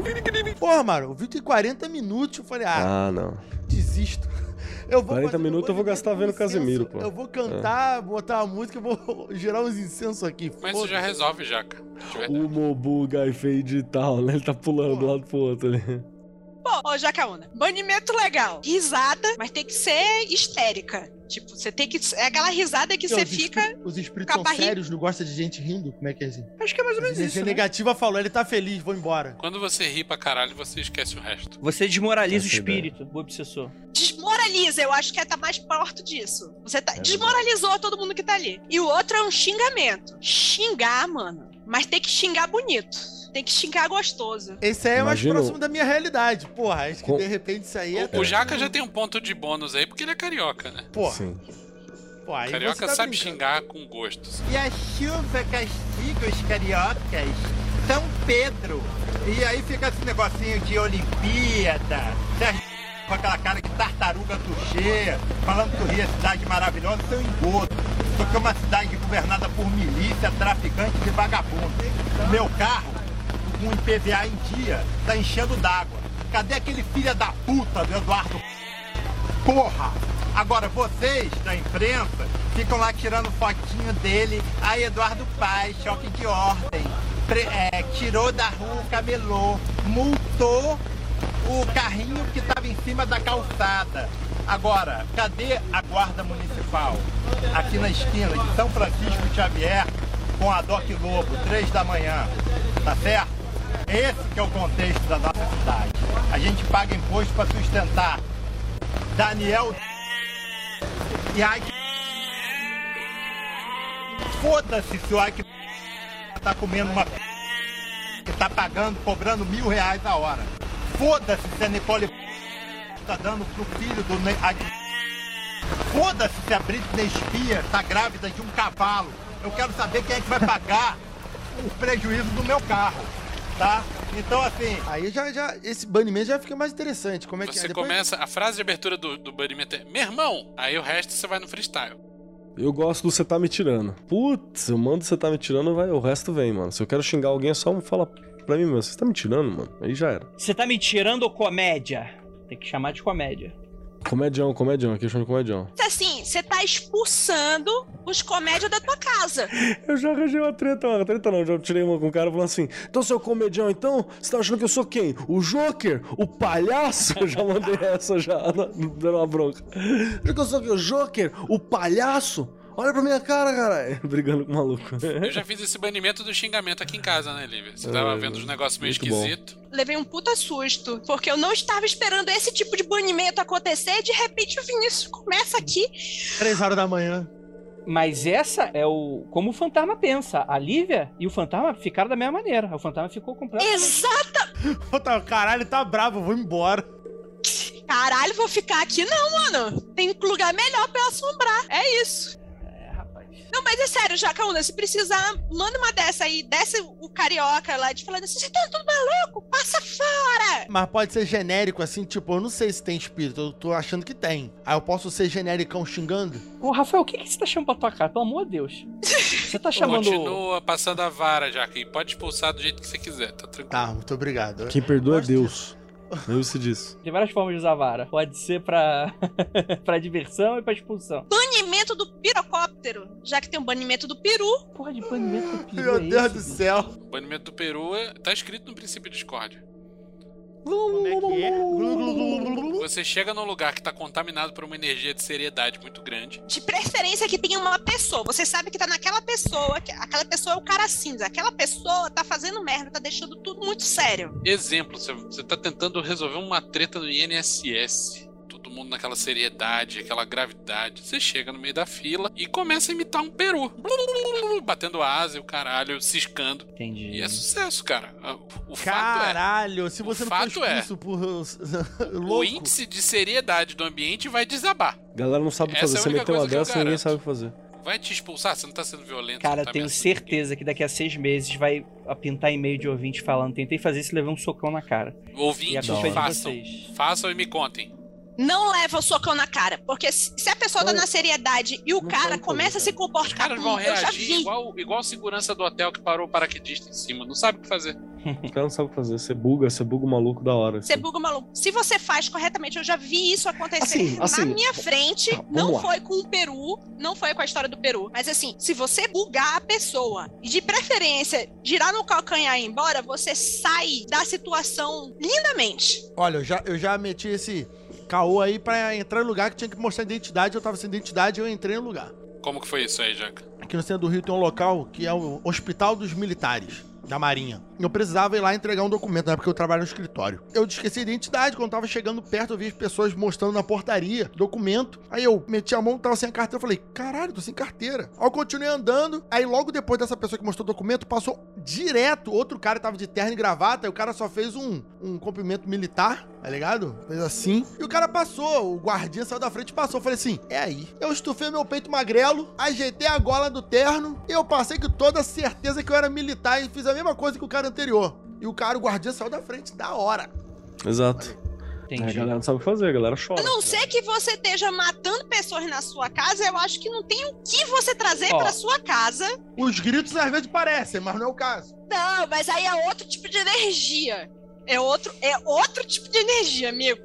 Porra, mano, o vídeo tem 40 minutos. Eu falei, ah, Ah, não. desisto. Eu vou 40 fazer um minutos eu vou gastar vendo com Casimiro, incenso. pô. Eu vou cantar, botar uma música, eu vou gerar uns incensos aqui. Mas isso já resolve, Jaca. O Mobu Guy Fade e tal, né? Ele tá pulando de um lado pro outro ali. Pô, ô Jacaúna, banimento legal. Risada, mas tem que ser histérica. Tipo, você tem que. É aquela risada que você os fica. espí- Os espíritos a são barriga- sérios, não gosta de gente rindo? Como é que é assim? Acho que é mais ou A menos energia isso, né? negativa falou, ele tá feliz, vou embora. Quando você ri pra caralho, você esquece o resto. Você desmoraliza o Essa é a ideia. espírito, o obsessor. Desmoraliza, eu acho que é tá mais perto disso. Você É tá, desmoralizou todo mundo que tá ali. E o outro é um xingamento. Xingar, mano. Mas tem que xingar bonito. Tem que xingar gostoso. Esse aí é mais Imagina o- próximo da minha realidade. Porra, acho que Com- de repente isso aí é. O Jaca já tem um ponto de bônus aí, porque ele é carioca, né? Porra, Sim. pô, Carioca tá sabe brincando. xingar com gostos. E a chuva castiga os cariocas. São Pedro. E aí fica esse negocinho de Olimpíada. Sérgio com aquela cara de tartaruga tuchê, falando que o Rio é cidade maravilhosa, seu engodo. Porque é uma cidade governada por milícia, traficantes e vagabundos. O meu carro, com o IPVA em dia, tá enchendo d'água. Cadê aquele filho da puta do Eduardo Porra! Agora vocês da imprensa ficam lá tirando fotinho dele. Aí Eduardo Paz, choque de ordem. Pre- é, tirou da rua o camelô, multou o carrinho que estava em cima da calçada. Agora, cadê a guarda municipal? Aqui na esquina de São Francisco Xavier, com a Doc Lobo, três da manhã. Tá certo? Esse que é o contexto da nossa cidade. A gente paga imposto para sustentar Daniel e Ike. Foda-se se o Ike tá comendo uma que tá pagando, cobrando mil reais a hora. Foda-se se a Nicole tá dando pro filho do Ike. Foda-se se a Britney Spears tá grávida de um cavalo. Eu quero saber quem é que vai pagar o prejuízo do meu carro, tá? Então assim. Aí já, já, esse banimento já fica mais interessante. Como é que é? Você Depois- começa, a frase de abertura do, do banimento é meu irmão, aí o resto você vai no freestyle. Eu gosto do você tá me tirando. Putz, eu mando você tá me tirando, vai, o resto vem, mano. Se eu quero xingar alguém, é só falar pra mim mesmo. Você tá me tirando, mano? Aí já era. Você tá me tirando ou comédia? Tem que chamar de comédia. Comedião, comedião, aqui eu chamo de comedião. Assim, você tá expulsando os comédias da tua casa. Eu já arranjei uma treta, uma treta não, já tirei uma com um cara falando assim, então seu comedião, então, você tá achando que eu sou quem? O Joker? O palhaço? Eu já mandei essa já, dando uma bronca. Acho que eu sou o? O Joker? O palhaço? Olha pra minha cara, caralho. Brigando com o maluco. Eu já fiz esse banimento do xingamento aqui em casa, né, Lívia? Você tava É, vendo os negócios meio esquisitos. Levei um puta susto, porque eu não estava esperando esse tipo de banimento acontecer. E de repente o Vinícius começa aqui. Três horas da manhã. Mas essa é o como o fantasma pensa. A Lívia e o fantasma ficaram da mesma maneira. O fantasma ficou completamente. Exata! Puta, Caralho, tá bravo, vou embora. Caralho, vou ficar aqui não, mano. Tem lugar melhor pra eu assombrar. É isso. Não, mas é sério, Jacaúna, se precisar, manda uma dessa aí, desce o carioca lá de falando assim, você tá tudo maluco? Passa fora! Mas pode ser genérico, assim, tipo, eu não sei se tem espírito, eu tô achando que tem. Aí eu posso ser genericão xingando? Ô, Rafael, o que, que você tá chamando pra tua cara? Pelo amor de Deus. Você tá chamando. Continua passando a vara, Jaque. Pode expulsar do jeito que você quiser, tá tranquilo. Tá, muito obrigado. Quem perdoa é Deus. Lembre-se disso. Tem várias formas de usar vara. Pode ser pra, pra diversão e pra expulsão. Banimento do pirocóptero, já que tem um banimento do peru. Porra de banimento do peru. Meu é Deus esse, do bicho? céu. O banimento do Peru é... tá escrito no princípio de Discord. Como é que é? Você chega num lugar que tá contaminado por uma energia de seriedade muito grande. De preferência que tenha uma pessoa. Você sabe que tá naquela pessoa, que aquela pessoa é o cara cinza. Aquela pessoa tá fazendo merda, tá deixando tudo muito sério. Exemplo, você, você tá tentando resolver uma treta no INSS. Todo mundo naquela seriedade, aquela gravidade. Você chega no meio da fila e começa a imitar um peru. Batendo asa e o caralho, ciscando. Entendi. E é sucesso, cara. O fato é. Caralho, se você O não fato é, expulso por O índice de seriedade do ambiente vai desabar. Galera não sabe o Essa fazer. é a Você meteu uma dessa, ninguém sabe o que fazer. Vai te expulsar? Você não tá sendo violento. Cara, tá tenho ameaçando certeza que daqui a seis meses vai pintar e-mail de ouvinte falando. Tentei fazer isso e levei um socão na cara. ninguém. Ouvinte, a culpa é façam. vocês. Façam e me contem. Não leva o socão na cara. Porque se a pessoa tá na seriedade e o Não cara começa a se comportar Os caras como vão eu já reagir vi. igual, igual o segurança do hotel que parou o paraquedista em cima. Não sabe o que fazer. O cara não sabe o que fazer. Você buga, você buga o maluco da hora. Você buga maluco. Se você faz corretamente, eu já vi isso acontecer Assim, assim, na minha frente. tá, não lá. foi com o Peru, não foi com a história do Peru. Mas assim, se você bugar a pessoa e de preferência girar no calcanhar e ir embora, você sai da situação lindamente. Olha, eu já, eu já meti esse caô aí pra entrar em lugar que tinha que mostrar identidade. Eu tava sem identidade e eu entrei no lugar. Como que foi isso aí, Jaca? Aqui no centro do Rio tem um local que é o Hospital dos Militares, da Marinha. Eu precisava ir lá entregar um documento, na época que eu trabalho no escritório. Eu esqueci a identidade, quando tava chegando perto, eu vi as pessoas mostrando na portaria documento. Aí eu meti a mão, tava sem a carteira, eu falei, caralho, tô sem carteira. Aí eu continuei andando, aí logo depois dessa pessoa que mostrou o documento, passou direto, outro cara tava de terno e gravata, e o cara só fez um, um cumprimento militar, tá ligado? Fez assim, e o cara passou, o guardinha saiu da frente e passou. Eu falei assim, é aí. Eu estufei meu peito magrelo, ajeitei a gola do terno, e eu passei com toda a certeza que eu era militar e fiz a mesma coisa que o cara anterior. E o cara, o guardiã, saiu da frente, da hora. Exato. É, a galera não sabe o que fazer, a galera chora. A não ser que você esteja matando pessoas na sua casa, eu acho que não tem o que você trazer Ó. pra sua casa. Os gritos às vezes parecem, mas não é o caso. Não, mas aí é outro tipo de energia. É outro, é outro tipo de energia, amigo.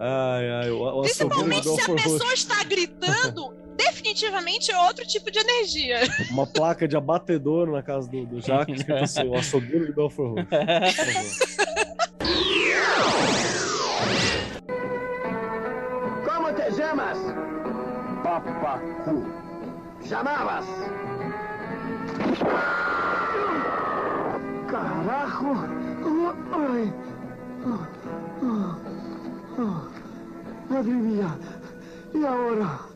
Ai, ai, o, o Principalmente se a pessoa Roxo. está gritando, definitivamente é outro tipo de energia. Uma placa de abatedor na casa do, do Jacques, escrito assim, o assobio do Belfort Roxo. llamas? Papacu. ¿Llamabas? Carajo. Ay. Madre mía. ¿Y ahora?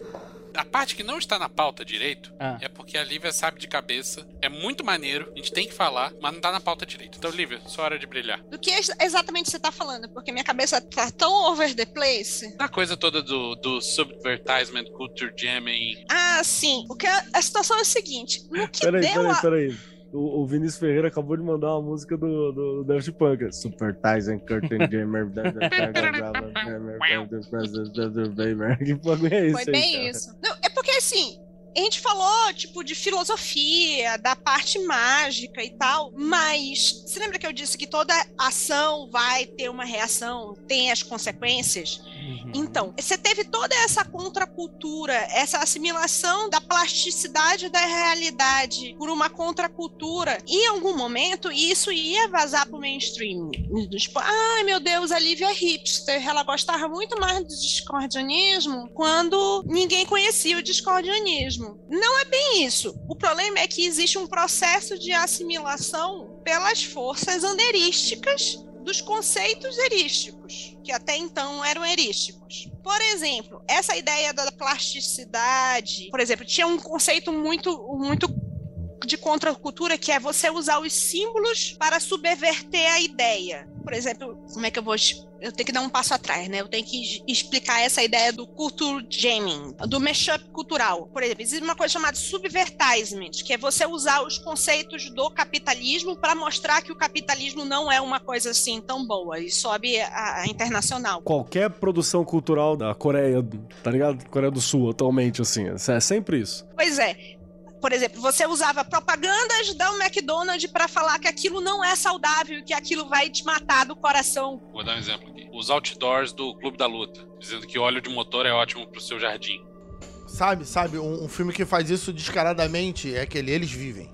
A parte que não está na pauta direito Ah. é porque a Lívia sabe de cabeça. É muito maneiro, a gente tem que falar, mas não tá na pauta direito. Então, Lívia, sua hora de brilhar. Do que ex- exatamente você tá falando? Porque minha cabeça tá tão over the place. A coisa toda do, do subvertisement, culture jamming. Ah, sim. O que a, a situação é o seguinte: no que Peraí, deu peraí, a. peraí. O, o Vinícius Ferreira acabou de mandar uma música do, do, do Daft Punk. Super Tyson Curtain Gamer. Que bagulho é esse Foi aí, bem cara? isso. Não, é porque assim. A gente falou, tipo, de filosofia, da parte mágica e tal, mas você lembra que eu disse que toda ação vai ter uma reação, tem as consequências? Então, você teve toda essa contracultura, essa assimilação da plasticidade da realidade por uma contracultura. E em algum momento, isso ia vazar pro mainstream. Tipo, ai meu Deus, a Lívia é hipster. Ela gostava muito mais do discordianismo quando ninguém conhecia o discordianismo. Não é bem isso. O problema é que existe um processo de assimilação pelas forças anderísticas dos conceitos erísticos, que até então eram erísticos. Por exemplo, essa ideia da plasticidade, por exemplo, tinha um conceito muito, muito de contracultura que é você usar os símbolos para subverter a ideia. Por exemplo, como é que eu vou eu tenho que dar um passo atrás, né? Eu tenho que explicar essa ideia do culture jamming, do mashup cultural. Por exemplo, existe uma coisa chamada subvertisement, que é você usar os conceitos do capitalismo para mostrar que o capitalismo não é uma coisa assim tão boa e sobe a, a internacional. Qualquer produção cultural da Coreia, tá ligado? Coreia do Sul atualmente, assim, é sempre isso. Pois é, por exemplo, você usava propagandas da McDonald's para falar que aquilo não é saudável, que aquilo vai te matar do coração. Vou dar um exemplo. Os outdoors do Clube da Luta, dizendo que óleo de motor é ótimo pro seu jardim. Sabe, sabe, um, um filme que faz isso descaradamente é aquele Eles Vivem.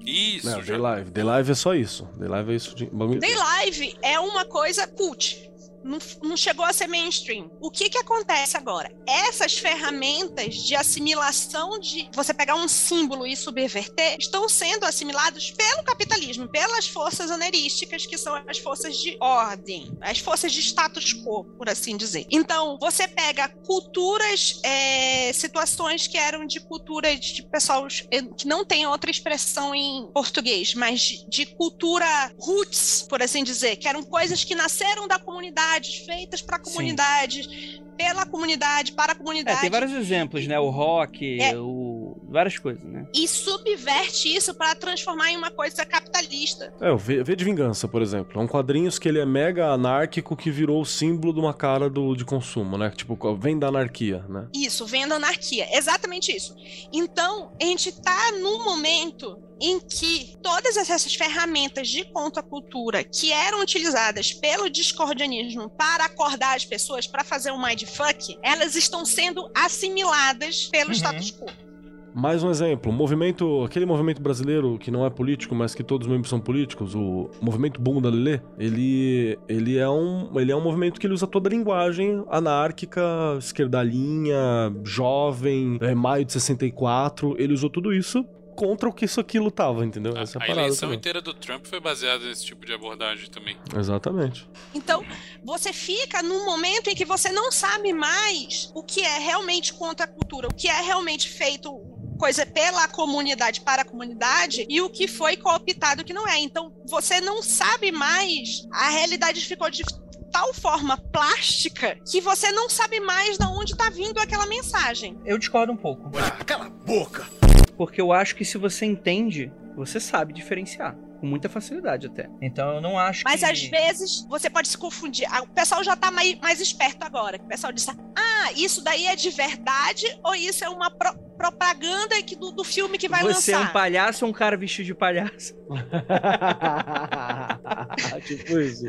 Isso, Não, The Live. The Live é só isso. The Live é isso de... The Live é uma coisa cult não, não chegou a ser mainstream. O que que acontece agora? Essas ferramentas de assimilação de você pegar um símbolo e subverter estão sendo assimilados pelo capitalismo, pelas forças onerísticas, que são as forças de ordem, as forças de status quo, por assim dizer. Então, você pega culturas, é, situações que eram de cultura de pessoas que não tem outra expressão em português, mas de, de cultura roots, por assim dizer, que eram coisas que nasceram da comunidade comunidades, feitas para comunidades, Sim. pela comunidade, para a comunidade. É, tem vários exemplos, né? O rock, é. o... várias coisas, né? E subverte isso para transformar em uma coisa capitalista. É, o v, v de Vingança, por exemplo. É um quadrinhos que ele é mega anárquico que virou o símbolo de uma cara do, de consumo, né? Tipo, vem da anarquia, né? Isso, vem da anarquia. Exatamente isso. Então, a gente tá num momento em que todas essas ferramentas de contracultura que eram utilizadas pelo discordianismo para acordar as pessoas para fazer um mindfuck, elas estão sendo assimiladas pelo uhum. status quo. Mais um exemplo, movimento, aquele movimento brasileiro que não é político, mas que todos os membros são políticos, o movimento Bunda Lelê, ele, ele, é um, ele é um movimento que ele usa toda a linguagem anárquica, esquerdalhinha, jovem, é, maio de 64, ele usou tudo isso contra o que isso aqui lutava, entendeu? A, Essa é a, a eleição também. inteira do Trump foi baseada nesse tipo de abordagem também. Exatamente. Então, você fica num momento em que você não sabe mais o que é realmente contra a cultura, o que é realmente feito coisa pela comunidade para a comunidade e o que foi cooptado que não é. Então, você não sabe mais, a realidade ficou de tal forma plástica que você não sabe mais de onde está vindo aquela mensagem. Eu discordo um pouco. Cala a boca! Porque eu acho que se você entende, você sabe diferenciar. Com muita facilidade até. Então eu não acho Mas que... às vezes você pode se confundir. Ah, o pessoal já tá mais, mais esperto agora. O pessoal diz: ah, isso daí é de verdade ou isso é uma pro propaganda que, do, do filme que vai você lançar? Você é um palhaço ou um cara vestido de palhaço? tipo isso.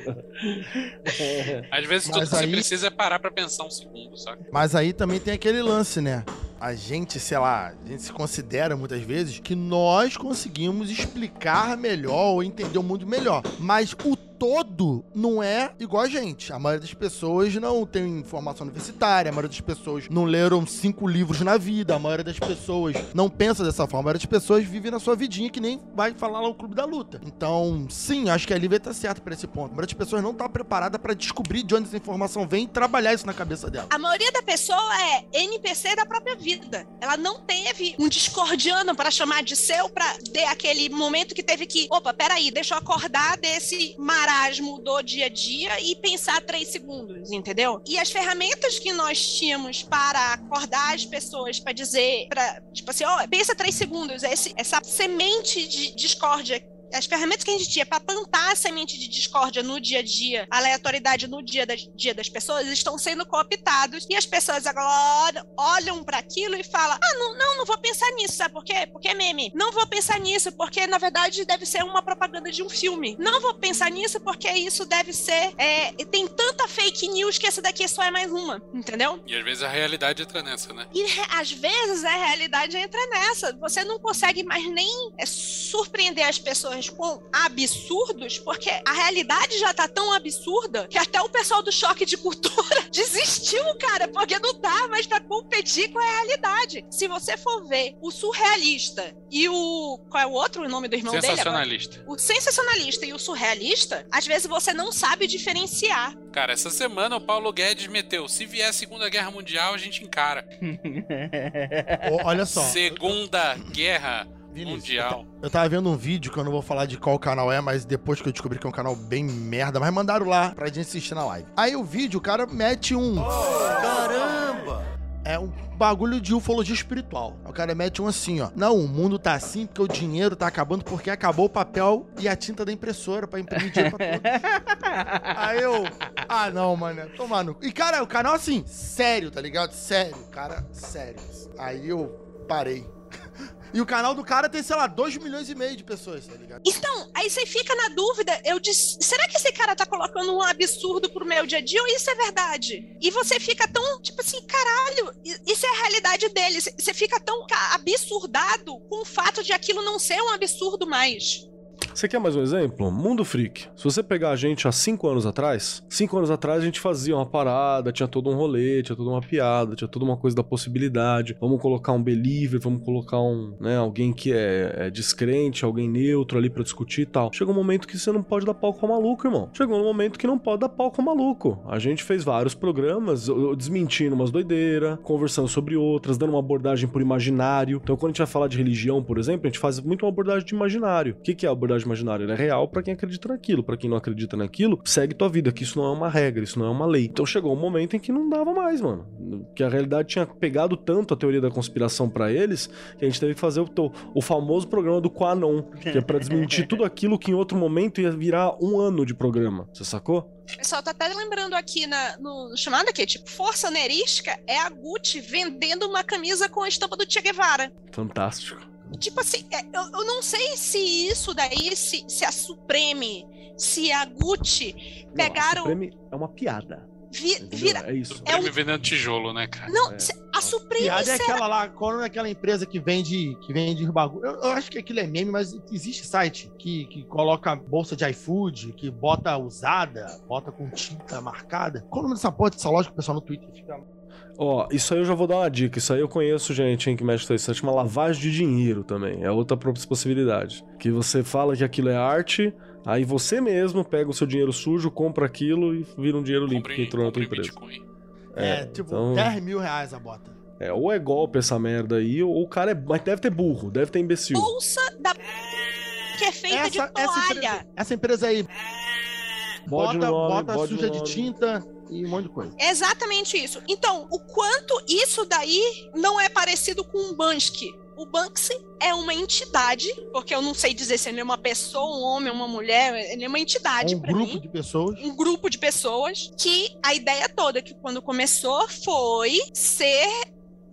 Às vezes tudo que aí... você precisa é parar pra pensar um segundo, sabe? Mas aí também tem aquele lance, né? A gente, sei lá, a gente se considera muitas vezes que nós conseguimos explicar melhor ou entender o mundo melhor. Mas o todo não é igual a gente. A maioria das pessoas não tem formação universitária, a maioria das pessoas não leram cinco livros na vida, a maioria das pessoas não pensa dessa forma, a maioria das pessoas vive na sua vidinha que nem vai falar lá o clube da luta. Então, sim, acho que a Lívia tá certa para esse ponto. A maioria das pessoas não tá preparada para descobrir de onde essa informação vem e trabalhar isso na cabeça dela. A maioria da pessoa é NPC da própria vida. Ela não teve um discordiano para chamar de seu para ter aquele momento que teve que, opa, peraí, deixa eu acordar desse mar marasmo do dia a dia e pensar três segundos, entendeu? E as ferramentas que nós tínhamos para acordar as pessoas, para dizer, para tipo assim, ó, oh, pensa três segundos, esse, essa semente de discórdia as ferramentas que a gente tinha para plantar a semente de discórdia no dia a dia, aleatoriedade no dia, das, dia das pessoas, estão sendo cooptados e as pessoas agora olham para aquilo e falam: ah, não, não, não vou pensar nisso, sabe por quê? Porque é meme. Não vou pensar nisso porque, na verdade, deve ser uma propaganda de um filme. Não vou pensar nisso porque isso deve ser. É, tem tanta fake news que essa daqui só é mais uma, entendeu? E às vezes a realidade entra nessa, né? E às vezes a realidade entra nessa. Você não consegue mais nem é, surpreender as pessoas personagens com absurdos, porque a realidade já tá tão absurda que até o pessoal do choque de cultura desistiu, cara, porque não dá mais pra competir com a realidade. Se você for ver o surrealista e o. Qual é o outro o nome do irmão dele? agora? Sensacionalista. O sensacionalista e o surrealista, às vezes você não sabe diferenciar. Cara, essa semana o Paulo Guedes meteu: se vier a Segunda Guerra Mundial, a gente encara. Olha só. Segunda Guerra Mundial. Eu tava vendo um vídeo que eu não vou falar de qual canal é, mas depois que eu descobri que é um canal bem merda, mas mandaram lá pra gente assistir na live. Aí o vídeo, o cara mete um. Caramba! É um bagulho de ufologia espiritual. O cara mete um assim, ó. Não, o mundo tá assim porque o dinheiro tá acabando porque acabou o papel e a tinta da impressora pra imprimir dinheiro pra todos. Aí eu. Ah, não, mano. Toma no. E, cara, o canal assim, sério, tá ligado? Sério, cara, sério. Aí eu parei. E o canal do cara tem, sei lá, 2 milhões e meio de pessoas, tá ligado? Então, aí você fica na dúvida, eu disse, será que esse cara tá colocando um absurdo pro meu dia a dia ou isso é verdade? E você fica tão, tipo assim, caralho, isso é a realidade dele. Você- fica tão absurdado com o fato de aquilo não ser um absurdo mais. Você quer mais um exemplo? Mundo Freak. Se você pegar a gente há cinco anos atrás, cinco anos atrás a gente fazia uma parada, tinha todo um rolê, tinha toda uma piada, tinha toda uma coisa da possibilidade. Vamos colocar um believer, vamos colocar um, né, alguém que é, é descrente, alguém neutro ali pra discutir e tal. Chega um momento que você não pode dar pau com o maluco, irmão. Chegou um momento que não pode dar pau com o maluco. A gente fez vários programas, desmentindo umas doideiras, conversando sobre outras, dando uma abordagem por imaginário. Então, quando a gente vai falar de religião, por exemplo, a gente faz muito uma abordagem de imaginário. O que que é a abordagem imaginária? Ela é real pra quem acredita naquilo. Pra quem não acredita naquilo, segue tua vida, que isso não é uma regra, isso não é uma lei. Então chegou um momento em que não dava mais, mano. Que a realidade tinha pegado tanto a teoria da conspiração pra eles que a gente teve que fazer o, o famoso programa do Quanon, que é pra desmentir tudo aquilo que em outro momento ia virar um ano de programa. Você sacou? Pessoal tá até lembrando aqui na, no chamado aqui, tipo, força nerística é a Gucci vendendo uma camisa com a estampa do Che Guevara. Fantástico. Tipo assim, é, eu, eu não sei se isso daí, se, se a Supreme, se a Gucci Não, a pegaram. Supreme é uma piada. vi- vira, É isso. É um- Me vendendo tijolo, né, cara? não, se- a Supreme Piada é será- aquela lá, qual é aquela empresa que vende, que vende bagulho? Eu, eu acho que aquilo é meme, mas existe site que, que coloca bolsa de iFood, que bota usada, bota com tinta marcada. Qual o nome dessa porra dessa loja que o pessoal no Twitter fica. Ó, isso aí eu já vou dar uma dica. Isso aí eu conheço gente hein, que mexe com isso. Chama lavagem de dinheiro também. É outra possibilidade. Que você fala que aquilo é arte, aí você mesmo pega o seu dinheiro sujo, compra aquilo e vira um dinheiro limpo que entrou na tua empresa. É, tipo, então- 10 mil reais a bota. É, ou é golpe essa merda aí, ou o cara é. Mas deve ter burro, deve ter imbecil. bolsa da que é feita de Essa toalha. empresa, essa empresa aí bota, no nome, bota suja no de nome. tinta e um monte de coisa. Exatamente isso. Então, o quanto isso daí não é parecido com um Bansky? O Banksy é uma entidade, porque eu não sei dizer se ele é uma pessoa, um homem, uma mulher, ele é uma entidade um pra grupo mim. de pessoas. Um grupo de pessoas que a ideia toda que quando começou foi ser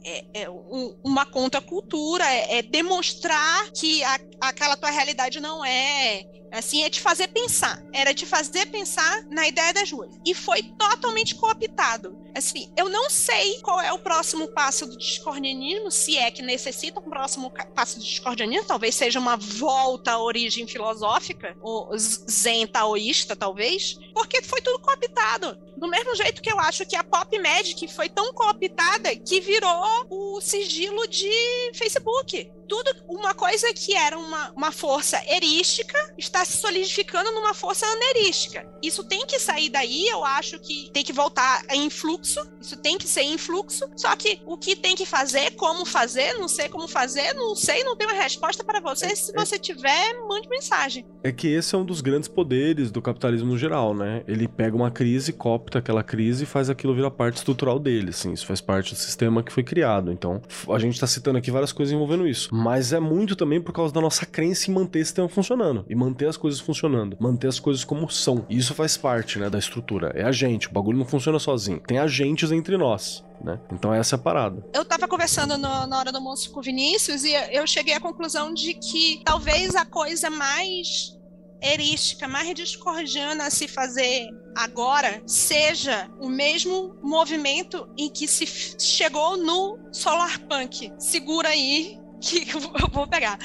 é, é, um- uma contracultura, é, é demonstrar que a- aquela tua realidade não é assim, é te fazer pensar. Era te fazer pensar na ideia das ruas. E foi totalmente cooptado. Assim, eu não sei qual é o próximo passo do discordianismo, se é que necessita um próximo passo do discordianismo, talvez seja uma volta à origem filosófica, ou zen taoísta, talvez, porque foi tudo cooptado. Do mesmo jeito que eu acho que a Pop Magic foi tão cooptada que virou o sigilo de Facebook. Tudo, uma coisa que era uma, uma força erística está se solidificando numa força anerística. Isso tem que sair daí, eu acho que tem que voltar em fluxo, isso tem que ser em fluxo, só que o que tem que fazer, como fazer, não sei como fazer, não sei, não tenho uma resposta para você. Se você tiver, mande mensagem. É que esse é um dos grandes poderes do capitalismo no geral, né? Ele pega uma crise, copta aquela crise e faz aquilo virar parte estrutural dele, assim. Isso faz parte do sistema que foi criado. Então, a gente tá citando aqui várias coisas envolvendo isso. Mas é muito também por causa da nossa crença em manter esse sistema funcionando. E manter as coisas funcionando. Manter as coisas como são. E isso faz parte, né, da estrutura. É a gente. O bagulho não funciona sozinho. Tem agentes entre nós, né? Então essa é a parada. Eu tava conversando no- na hora do almoço com o Vinícius e eu cheguei à conclusão de que talvez a coisa mais erística, mais discordiana a se fazer agora seja o mesmo movimento em que se chegou no solar punk. Segura aí que eu vou- pegar.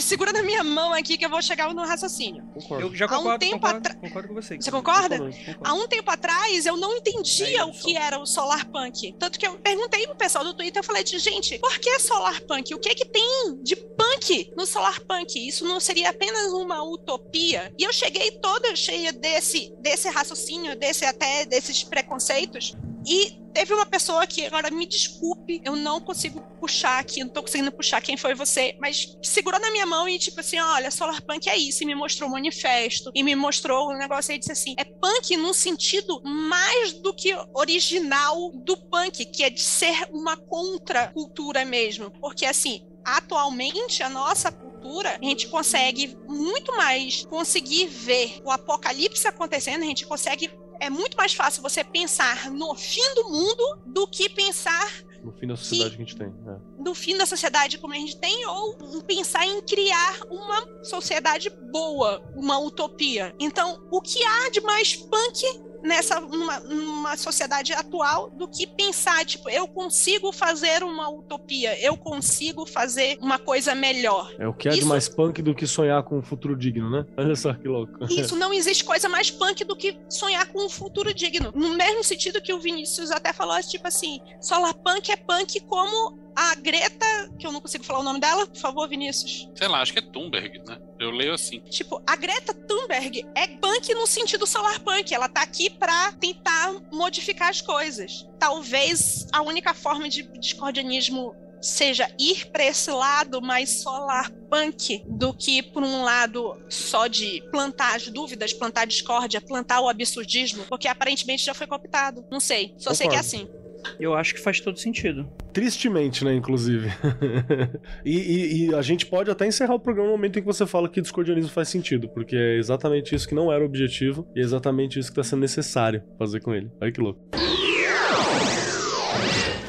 Segura na minha mão aqui que eu vou chegar no raciocínio. Concordo. Eu já Há um concordo, tempo concordo, atra- concordo com você. Você concorda? Concordo, concordo. Há um tempo atrás eu não entendia É o que era o solar punk. Tanto que eu perguntei pro pessoal do Twitter, eu falei, de, gente, por que solar punk? O que é que tem de punk no solar punk? Isso não seria apenas uma utopia? E eu cheguei toda cheia desse, desse raciocínio, desse até desses preconceitos. E teve uma pessoa que, agora me desculpe, eu não consigo puxar aqui, não tô conseguindo puxar quem foi você, mas segurou na minha mão e tipo assim, olha, Solar Punk é isso, e me mostrou o manifesto, e me mostrou o negócio e disse assim, é punk num sentido mais do que original do punk, que é de ser uma contracultura mesmo, porque assim, atualmente a nossa cultura, a gente consegue muito mais conseguir ver o apocalipse acontecendo, a gente consegue é muito mais fácil você pensar no fim do mundo do que pensar No fim da sociedade que a gente tem. é. no fim da sociedade como a gente tem ou pensar em criar uma sociedade boa, uma utopia. Então, o que há de mais punk nessa numa, numa sociedade atual do que pensar tipo eu consigo fazer uma utopia, eu consigo fazer uma coisa melhor. É o que de Isso- mais punk do que sonhar com um futuro digno, né? Olha só que louco. Isso não existe coisa mais punk do que sonhar com um futuro digno. No mesmo sentido que o Vinícius até falou, tipo assim, solar punk é punk como a Greta, que eu não consigo falar o nome dela, por favor, Vinícius. Sei lá, acho que é Thunberg, né? Eu leio assim. Tipo, a Greta Thunberg é punk no sentido solar punk. Ela tá aqui pra tentar modificar as coisas. Talvez a única forma de discordianismo seja ir pra esse lado mais solar punk do que por um lado só de plantar as dúvidas, plantar a discórdia, plantar o absurdismo, porque aparentemente já foi cooptado. Não sei, só sei que é assim. Eu acho que faz todo sentido. Tristemente, né, inclusive. e, e- e a gente pode até encerrar o programa no momento em que você fala que discordianismo faz sentido, porque é exatamente isso que não era o objetivo e é exatamente isso que tá sendo necessário fazer com ele. Olha que louco.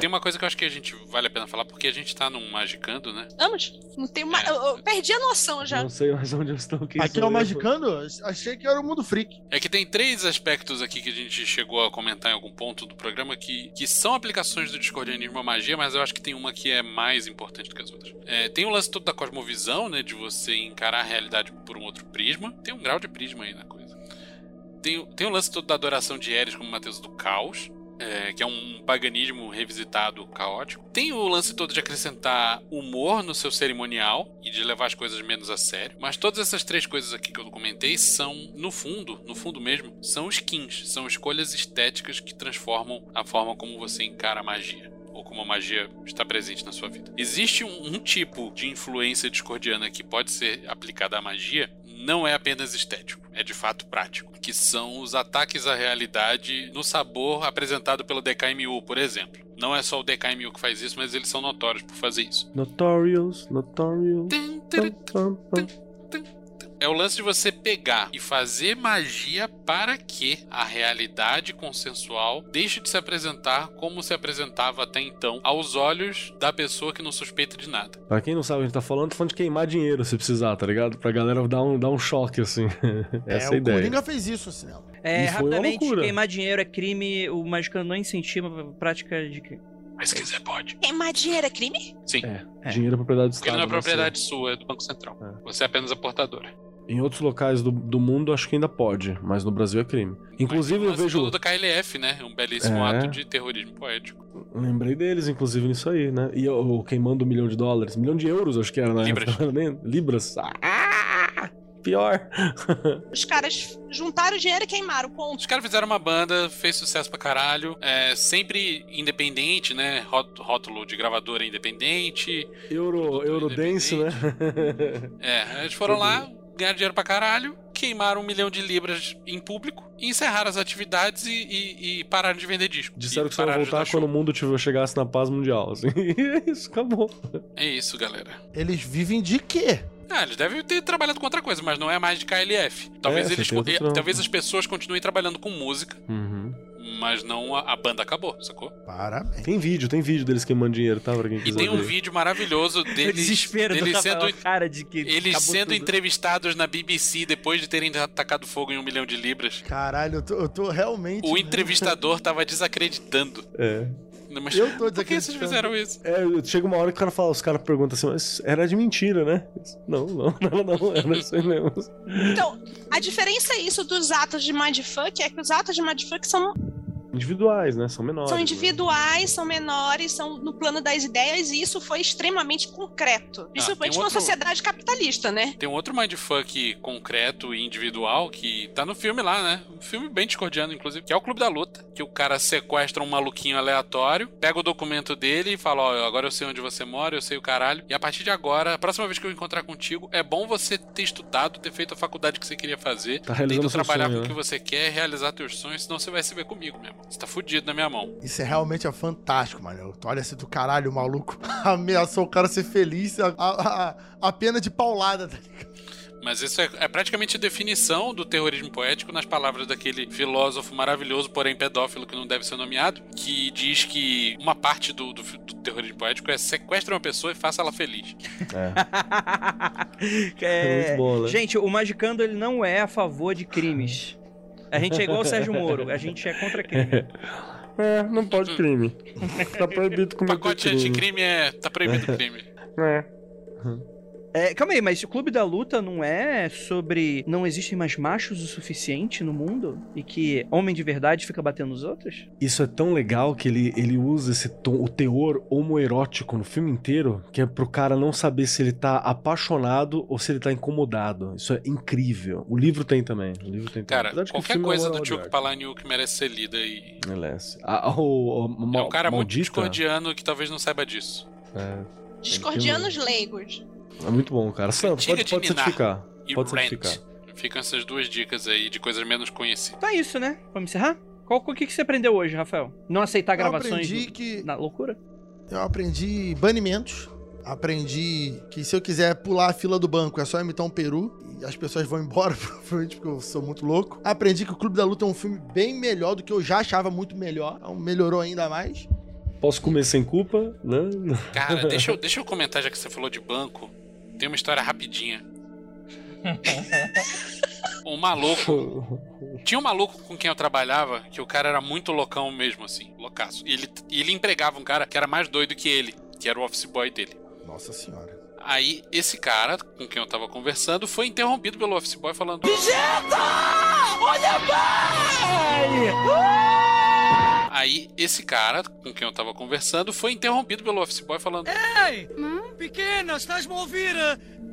Tem uma coisa que eu acho que a gente vale a pena falar, porque a gente tá num Magicando, né? Vamos? Não tem uma... eu, eu perdi a noção já. Não sei mais onde eu estou. quem Aqui sou é o eu. Magicando? Achei que era o Mundo Freak. É que tem três aspectos aqui que a gente chegou a comentar em algum ponto do programa que, que são aplicações do discordianismo à magia, mas eu acho que tem uma que é mais importante do que as outras. É, tem o lance todo da cosmovisão, né? De você encarar a realidade por um outro prisma. Tem um grau de prisma aí na coisa. Tem, o- tem o lance todo da adoração de Eris como Mateus do Caos. É, que é um paganismo revisitado caótico. Tem o lance todo de acrescentar humor no seu cerimonial e de levar as coisas menos a sério. Mas todas essas três coisas aqui que eu comentei são, no fundo, no fundo mesmo, são skins, são escolhas estéticas que transformam a forma como você encara a magia. Ou como a magia está presente na sua vida. Existe um, um tipo de influência discordiana que pode ser aplicada à magia, não é apenas estético, é de fato prático. Que são os ataques à realidade no sabor apresentado pelo DKMU, por exemplo. Não é só o DKMU que faz isso, mas eles são notórios por fazer isso. Notorious, Notorious. É o lance de você pegar e fazer magia para que a realidade consensual deixe de se apresentar como se apresentava até então aos olhos da pessoa que não suspeita de nada. Pra quem não sabe o que a gente tá falando, tá falando de queimar dinheiro se precisar, tá ligado? Pra galera dar um, dar um choque, assim. Essa é, a o ideia. Coringa fez isso cinema. É, E rapidamente, queimar dinheiro é crime, o Magicano não incentiva a prática de crime. Mas se quiser, pode. Queimar dinheiro é crime? Sim. É, dinheiro é propriedade do Porque Estado. ele não é né? propriedade sua, é do Banco Central. Você é apenas a portadora. Em outros locais do, do mundo, acho que ainda pode, mas no Brasil é crime. Inclusive, eu Lance vejo. todo da KLF, né? Um belíssimo É. ato de terrorismo poético. Lembrei deles, inclusive, nisso aí, né? E o, o queimando um milhão de dólares. milhão de euros, acho que era na Libras. né? Libras. Ah, pior. Os caras juntaram o dinheiro e queimaram, ponto. Os caras fizeram uma banda, fez sucesso pra caralho. É, sempre independente, né? Rót- Rótulo de gravadora independente. Euro, Eurodance, né? É, eles foram lá, ganharam dinheiro pra caralho, queimaram um milhão de libras em público, e encerraram as atividades e, e- e pararam de vender disco. Disseram que só de voltar quando o mundo tiver- chegasse na paz mundial, assim. E é isso, acabou. É isso, galera. Eles vivem de quê? Ah, eles devem ter trabalhado com outra coisa, mas não é mais de KLF. Talvez É, eles, talvez as pessoas continuem trabalhando com música, Uhum. Mas não a, a banda acabou, sacou? Parabéns. Tem vídeo, tem vídeo deles queimando dinheiro, tá? Pra quem E quiser tem um ver. vídeo maravilhoso deles, desespero do deles Rafael, sendo cara de que eles sendo tudo. entrevistados na BBC depois de terem atacado fogo em um milhão de libras. Caralho, eu tô, eu tô realmente. O entrevistador tava desacreditando. É. Mas Eu tô por que vocês fizeram isso? É, chega uma hora que o cara fala, os caras perguntam assim, mas era de mentira, né? Não, não, não, não, era isso aí mesmo. Então, a diferença é isso dos atos de mindfuck é que os atos de mindfuck são, Individuais, né? São menores. são né? individuais, são menores, são no plano das ideias, e isso foi extremamente concreto. Principalmente tem numa outro- sociedade capitalista, né? Tem um outro mindfuck concreto e individual que tá no filme lá, né? Um filme bem discordiano, inclusive, que é o Clube da Luta. Que o cara sequestra um maluquinho aleatório, pega o documento dele e fala: Ó, agora eu sei onde você mora, eu sei o caralho. E a partir de agora, a próxima vez que eu encontrar contigo, é bom você ter estudado, ter feito a faculdade que você queria fazer, Tá ter ido trabalhar sonho, com o né? que você quer, realizar teus sonhos, senão você vai se ver comigo mesmo. Você tá fudido na minha mão. Isso é realmente é fantástico, mano. Tu olha assim do caralho, o maluco ameaçou o cara ser feliz a, a, a- a pena de paulada, tá ligado? Mas isso é, é praticamente a definição do terrorismo poético nas palavras daquele filósofo maravilhoso, porém pedófilo, que não deve ser nomeado, que diz que uma parte do, do, do terrorismo poético é sequestre uma pessoa e faça ela feliz. É, muito bom, né? Gente, o Magicando ele não é a favor de crimes. A gente é igual o Sérgio Moro, a gente é contra crime. É, não pode crime. Tá proibido cometer Pacote crime. anticrime é. tá proibido o crime. É. É, calma aí, mas o Clube da Luta não é sobre não existem mais machos o suficiente no mundo? E que homem de verdade fica batendo nos outros? Isso é tão legal que ele, ele usa esse tom, o teor homoerótico no filme inteiro, que é pro cara não saber se ele tá apaixonado ou se ele tá incomodado. Isso é incrível. O livro tem também. O livro tem também. Cara, o qualquer é coisa uma do arte. Palahniuk merece ser lida e. Merece. Ah, o, o, É um cara muito maldita, discordiano que talvez não saiba disso. É, Discordianos leigos. É muito bom, cara. Diga pode, de pode Ninar certificar. E Pode Rent. certificar. Ficam essas duas dicas aí de coisas menos conhecidas. Então é isso, né? Vamos encerrar? Qual, o que, que você aprendeu hoje, Rafael? Não aceitar Eu gravações aprendi do- que- na loucura? Eu aprendi banimentos. Aprendi que se eu quiser pular a fila do banco é só imitar um peru e as pessoas vão embora, provavelmente porque eu sou muito louco. Aprendi que o Clube da Luta é um filme bem melhor do que eu já achava muito melhor. Então melhorou ainda mais. Posso comer sem culpa, né? Cara, deixa eu, deixa eu comentar, já que você falou de banco. Tem uma história rapidinha. Um maluco. Tinha um maluco com quem eu trabalhava que o cara era muito loucão mesmo, assim, loucaço. E ele, ele empregava um cara que era mais doido que ele, que era o office boy dele. Nossa senhora. Aí, esse cara com quem eu tava conversando foi interrompido pelo office boy falando. Olha bem! Aí, esse cara com quem eu tava conversando foi interrompido pelo office boy falando. Ei! Pequena, estás-me a ouvir?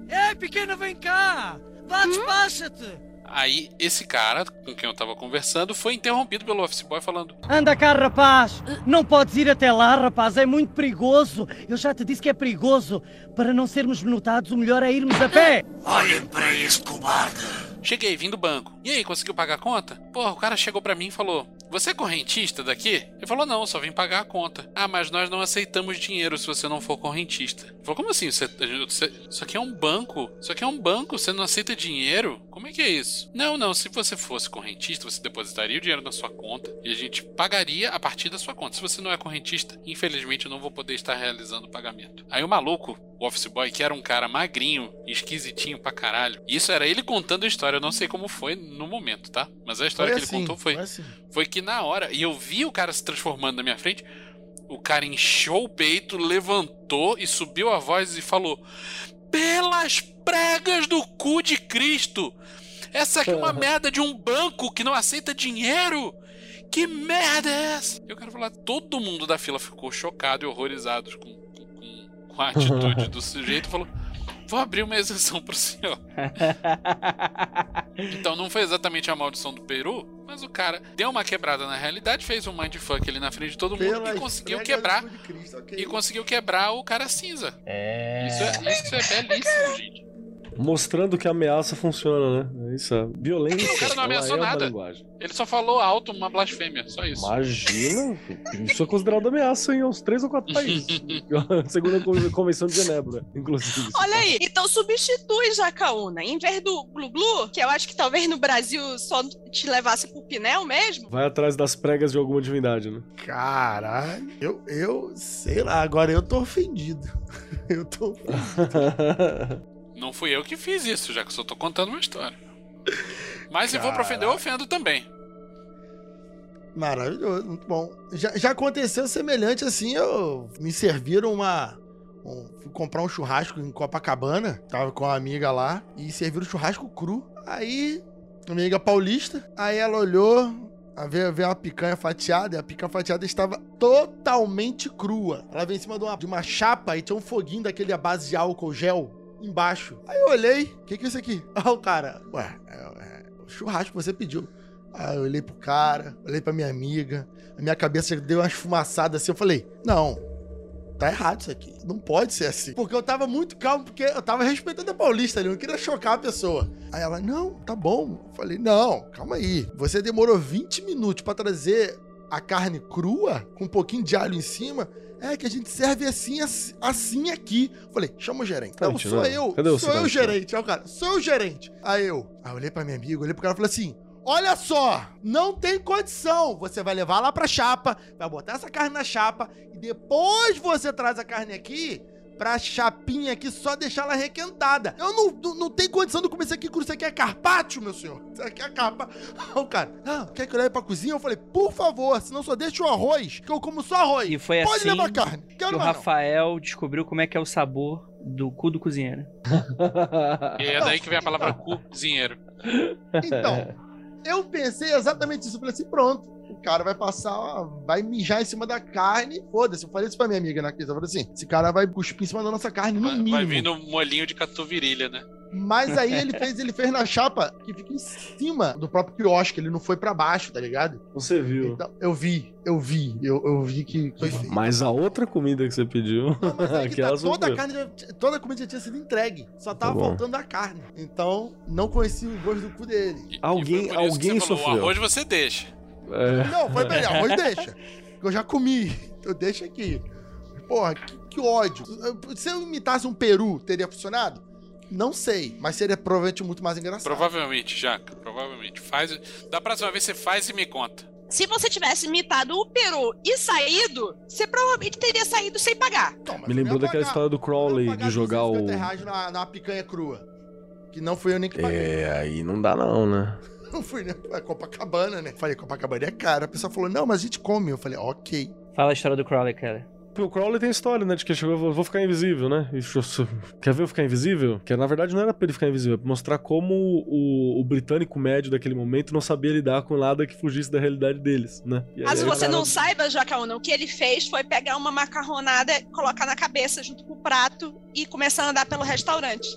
Ei, pequena, vem cá! Vá, despacha-te! Aí, esse cara com quem eu tava conversando foi interrompido pelo office boy falando. Anda cá, rapaz! Não podes ir até lá, rapaz, é muito perigoso! Eu já te disse que é perigoso! Para não sermos notados, o melhor é irmos a pé! Olhem para esse cobarde. Cheguei, vim do banco. E aí, conseguiu pagar a conta? Porra, o cara chegou pra mim e falou: Você é correntista daqui? Ele falou: Não, só vim pagar a conta. Ah, mas nós não aceitamos dinheiro se você não for correntista. Ele falou: Como assim? Você, você- isso aqui é um banco? Isso aqui é um banco? Você não aceita dinheiro? Como é que é isso? Não, não. Se você fosse correntista, você depositaria o dinheiro na sua conta e a gente pagaria a partir da sua conta. Se você não é correntista, infelizmente eu não vou poder estar realizando o pagamento. Aí o maluco, o office boy, que era um cara magrinho, esquisitinho pra caralho. Isso era ele contando a história. Eu não sei como foi no momento, tá? Mas a história Foi que assim, ele contou foi, foi assim. foi que na hora, e eu vi o cara se transformando na minha frente, o cara inchou o peito, levantou e subiu a voz e falou: Pelas pregas do cu de Cristo! Essa aqui é uma merda de um banco que não aceita dinheiro! Que merda é essa? E o cara falou: todo mundo da fila ficou chocado e horrorizado com, com- com- com a atitude do sujeito e falou: Vou abrir uma exceção pro senhor. Então não foi exatamente a maldição do Peru, mas o cara deu uma quebrada na realidade, fez um mindfuck ali na frente de todo mundo Pelas e conseguiu quebrar. Cristo, ok. E conseguiu quebrar o cara cinza. É. Isso é, isso é belíssimo, gente. Mostrando que a ameaça funciona, né? Isso é violência. O cara não ameaçou é nada. linguagem. Ele só falou alto uma blasfêmia, só isso. Imagina, isso é considerado ameaça em uns três ou quatro países. Segundo a Con- Convenção de Genebra, inclusive. Olha aí, então substitui Jacaúna. Em vez do glu-glu, que eu acho que talvez no Brasil só te levasse pro Pinel mesmo, Vai atrás das pregas de alguma divindade, né? Caralho, eu, eu sei lá, agora eu tô ofendido. Eu tô Não fui eu que fiz isso, já que eu só tô contando uma história. Mas se for pra ofender, eu ofendo também. Maravilhoso, muito bom. Já, já aconteceu semelhante assim, eu me serviram uma. um- fui comprar um churrasco em Copacabana, tava com uma amiga lá, e serviram churrasco cru. Aí, amiga paulista, aí ela olhou, ver, ver uma picanha fatiada, e a picanha fatiada estava totalmente crua. Ela veio em cima de uma, de uma chapa e tinha um foguinho daquele à base de álcool gel embaixo. Aí eu olhei, o que, que é isso aqui? Ah, o cara, ué, é, é o churrasco que você pediu. Aí eu olhei pro cara, olhei pra minha amiga, a minha cabeça deu uma esfumaçada assim, eu falei, não, tá errado isso aqui, não pode ser assim. Porque eu tava muito calmo, porque eu tava respeitando a Paulista ali, eu não queria chocar a pessoa. Aí ela, não, tá bom. Eu falei, não, calma aí, você demorou 20 minutos pra trazer a carne crua, com um pouquinho de alho em cima, é que a gente serve assim, assim, aqui. Falei, chama o gerente. Não, Gente, sou não. eu. Cadê sou eu o gerente. Aí o cara, sou eu o gerente. Aí eu, aí eu olhei pra minha amiga, olhei pro cara e falei assim: Olha só, não tem condição. Você vai levar lá pra chapa, vai botar essa carne na chapa e depois você traz a carne aqui pra chapinha aqui só deixar ela requentada. Eu não, não, não tenho condição de comer isso aqui cru. Isso aqui é carpaccio, meu senhor. Isso aqui é capa. O cara, ah, quer que eu leve pra cozinha? Eu falei, por favor, senão só deixa o arroz, que eu como só arroz. E foi Pode assim levar carne. que Quero o mais não. Rafael descobriu como é que é o sabor do cu do cozinheiro. E é daí que vem a palavra cozinheiro. Então, eu pensei exatamente isso. Eu falei assim, pronto. O cara vai passar, ó, vai mijar em cima da carne. Foda-se, eu falei isso pra minha amiga na quinta. Eu falei assim: esse cara vai cuspir em cima da nossa carne, no mínimo. Vai vindo um molinho de catuvirilha, né? Mas aí ele fez, ele fez na chapa que fica em cima do próprio quiosque, ele não foi pra baixo, tá ligado? Você viu. Então, eu vi, eu vi, eu, eu vi que foi feito. Mas a outra comida que você pediu, aquela Tá, toda a carne, toda a comida já tinha sido entregue. Só tava Tá faltando a carne. Então, não conheci o gosto do cu dele. Alguém, Por isso que alguém você falou, sofreu. O arroz você deixa. É. Não, foi melhor, arroz deixa. Eu já comi, eu deixo aqui. Porra, que, que ódio. Se eu imitasse um peru, teria funcionado? Não sei, mas seria provavelmente muito mais engraçado. Provavelmente, Jaca. Provavelmente. Faz. Da próxima vez você faz e me conta. Se você tivesse imitado o peru e saído, você provavelmente teria saído sem pagar. Me lembrou daquela história do Crowley de jogar o. Na, na picanha crua. Que não fui eu nem que paguei. É, aí não dá não, né? Não fui, né? É Copacabana, né? Falei, Copacabana é caro. A pessoa falou, não, mas a gente come. Eu falei, ok. Fala a história do Crowley, cara. O Crowley tem história, né? De que ele chegou e falou, vou ficar invisível, né? E eu Quer ver eu ficar invisível? Que na verdade não era pra ele ficar invisível, é pra mostrar como o, o britânico médio daquele momento não sabia lidar com nada que fugisse da realidade deles, né? E aí Caso você cara- não saiba, Jacaúna, o que ele fez foi pegar uma macarronada, colocar na cabeça junto com o prato e começar a andar pelo restaurante.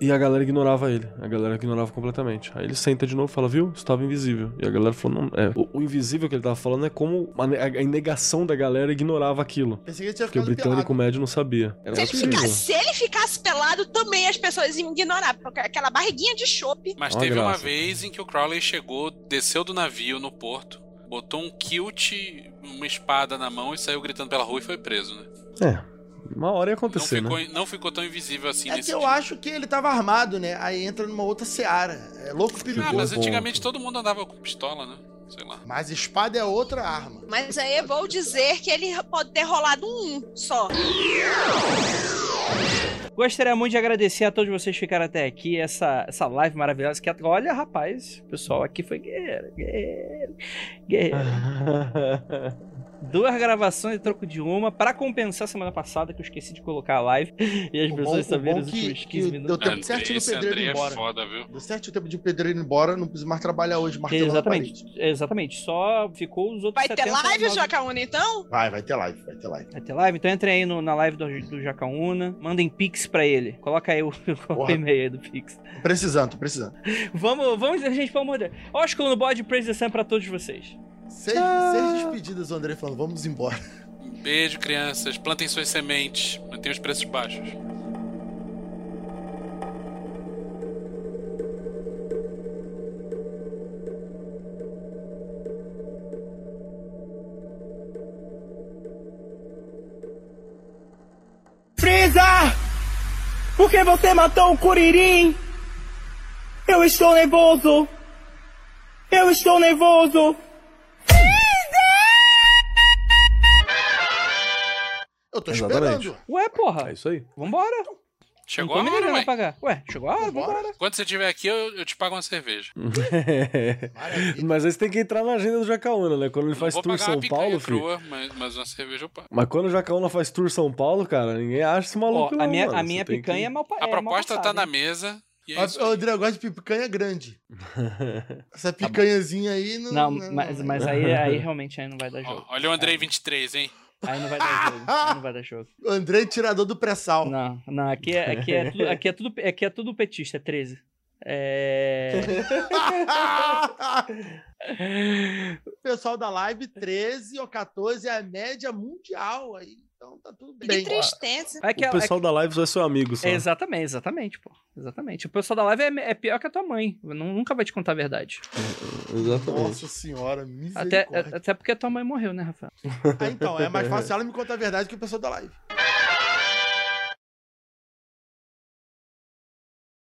E a galera ignorava ele. A galera ignorava completamente. Aí ele senta de novo e fala, viu? Estava invisível. E a galera falou, não. É, o, o invisível que ele tava falando é como a, ne- a negação da galera ignorava aquilo. Pensei que ele tinha Porque o britânico pelado. médio não sabia. Era Se ele, ficasse, se ele ficasse pelado, também as pessoas iam ignorar, porque aquela barriguinha de chope. Mas Uma teve uma graça. vez em que o Crowley chegou, desceu do navio no porto, botou um kilt, uma espada na mão e saiu gritando pela rua e foi preso, né? É. Uma hora ia Não acontecer, ficou, né? não ficou tão invisível assim É nesse que eu dia. acho que ele tava armado, né? Aí entra numa outra seara. É louco Ah, perigoso. mas antigamente todo mundo andava com pistola, né? Sei lá. Mas espada é outra arma. Mas aí eu vou dizer que ele pode ter rolado um só. Gostaria muito de agradecer a todos vocês que ficaram até aqui, essa, essa live maravilhosa. Que, olha, rapaz, o pessoal aqui foi guerreiro, guerreiro, guerreiro. Duas gravações e troco de uma pra compensar a semana passada que eu esqueci de colocar a live e as O pessoas saberem os que- últimos que 15 deu minutos. tempo certinho do pedreiro André ir é embora. foda, viu? Deu certo o tempo de pedreiro ir embora, não preciso mais trabalhar hoje martelando Exatamente, exatamente. Só ficou os outros Vai ter 70, live, 9. Jacaúna, então? Vai, vai ter live, vai ter live. Vai ter live? Então entrem aí no- na live do, do Jacaúna. Mandem pix pra ele. Coloca aí o, o e-mail aí do pix. Tô precisando, tô precisando. Vamos, vamos, gente, pelo amor de Deus. No bode, praise the sun pra todos vocês. Seis, seis despedidas, o André falando, vamos embora. Beijo, crianças. Plantem suas sementes. Mantenham os preços baixos. Freeza! Por que você matou o Curirim? Eu estou nervoso! Eu estou nervoso! Eu tô Exatamente. esperando. Ué, porra. É isso aí. Vambora. Chegou não a hora, a pagar. Ué, chegou a hora, vambora. Quando você estiver aqui, eu, eu te pago uma cerveja. Mas aí você tem que entrar na agenda do Jacaúna, né? Quando ele faz tour São Paulo, filho. crua, mas, mas uma cerveja eu pago. Mas quando o Jacaúna faz tour São Paulo, cara, ninguém acha esse maluco. Ó, a não, minha, mano. a minha picanha que- é mal pa- A é mal proposta tá passada, na hein? mesa. É O. André eu gosto de picanha grande. Essa picanhazinha aí não. Não, mas, mas aí, aí realmente aí não vai dar jogo. Ó, olha o Andrei 23, hein? Aí não vai dar jogo. Aí não vai dar jogo. O André tirador do pré-sal. Não, não, aqui é, aqui é, tudo, aqui é, tudo, aqui é tudo petista, é 13. É. O pessoal da live, 13 ou 14 é a média mundial aí. Então tá tudo bem. Que tristeza. É que O pessoal da live só é seu amigo, só. É, exatamente, exatamente, pô. Exatamente. O pessoal da live é, é pior que a tua mãe. Nu- Nunca vai te contar a verdade. Exatamente. Nossa senhora, Até, misericórdia. até porque a tua mãe morreu, né, Rafael? Ah, então, é mais fácil ela me contar a verdade que o pessoal da live.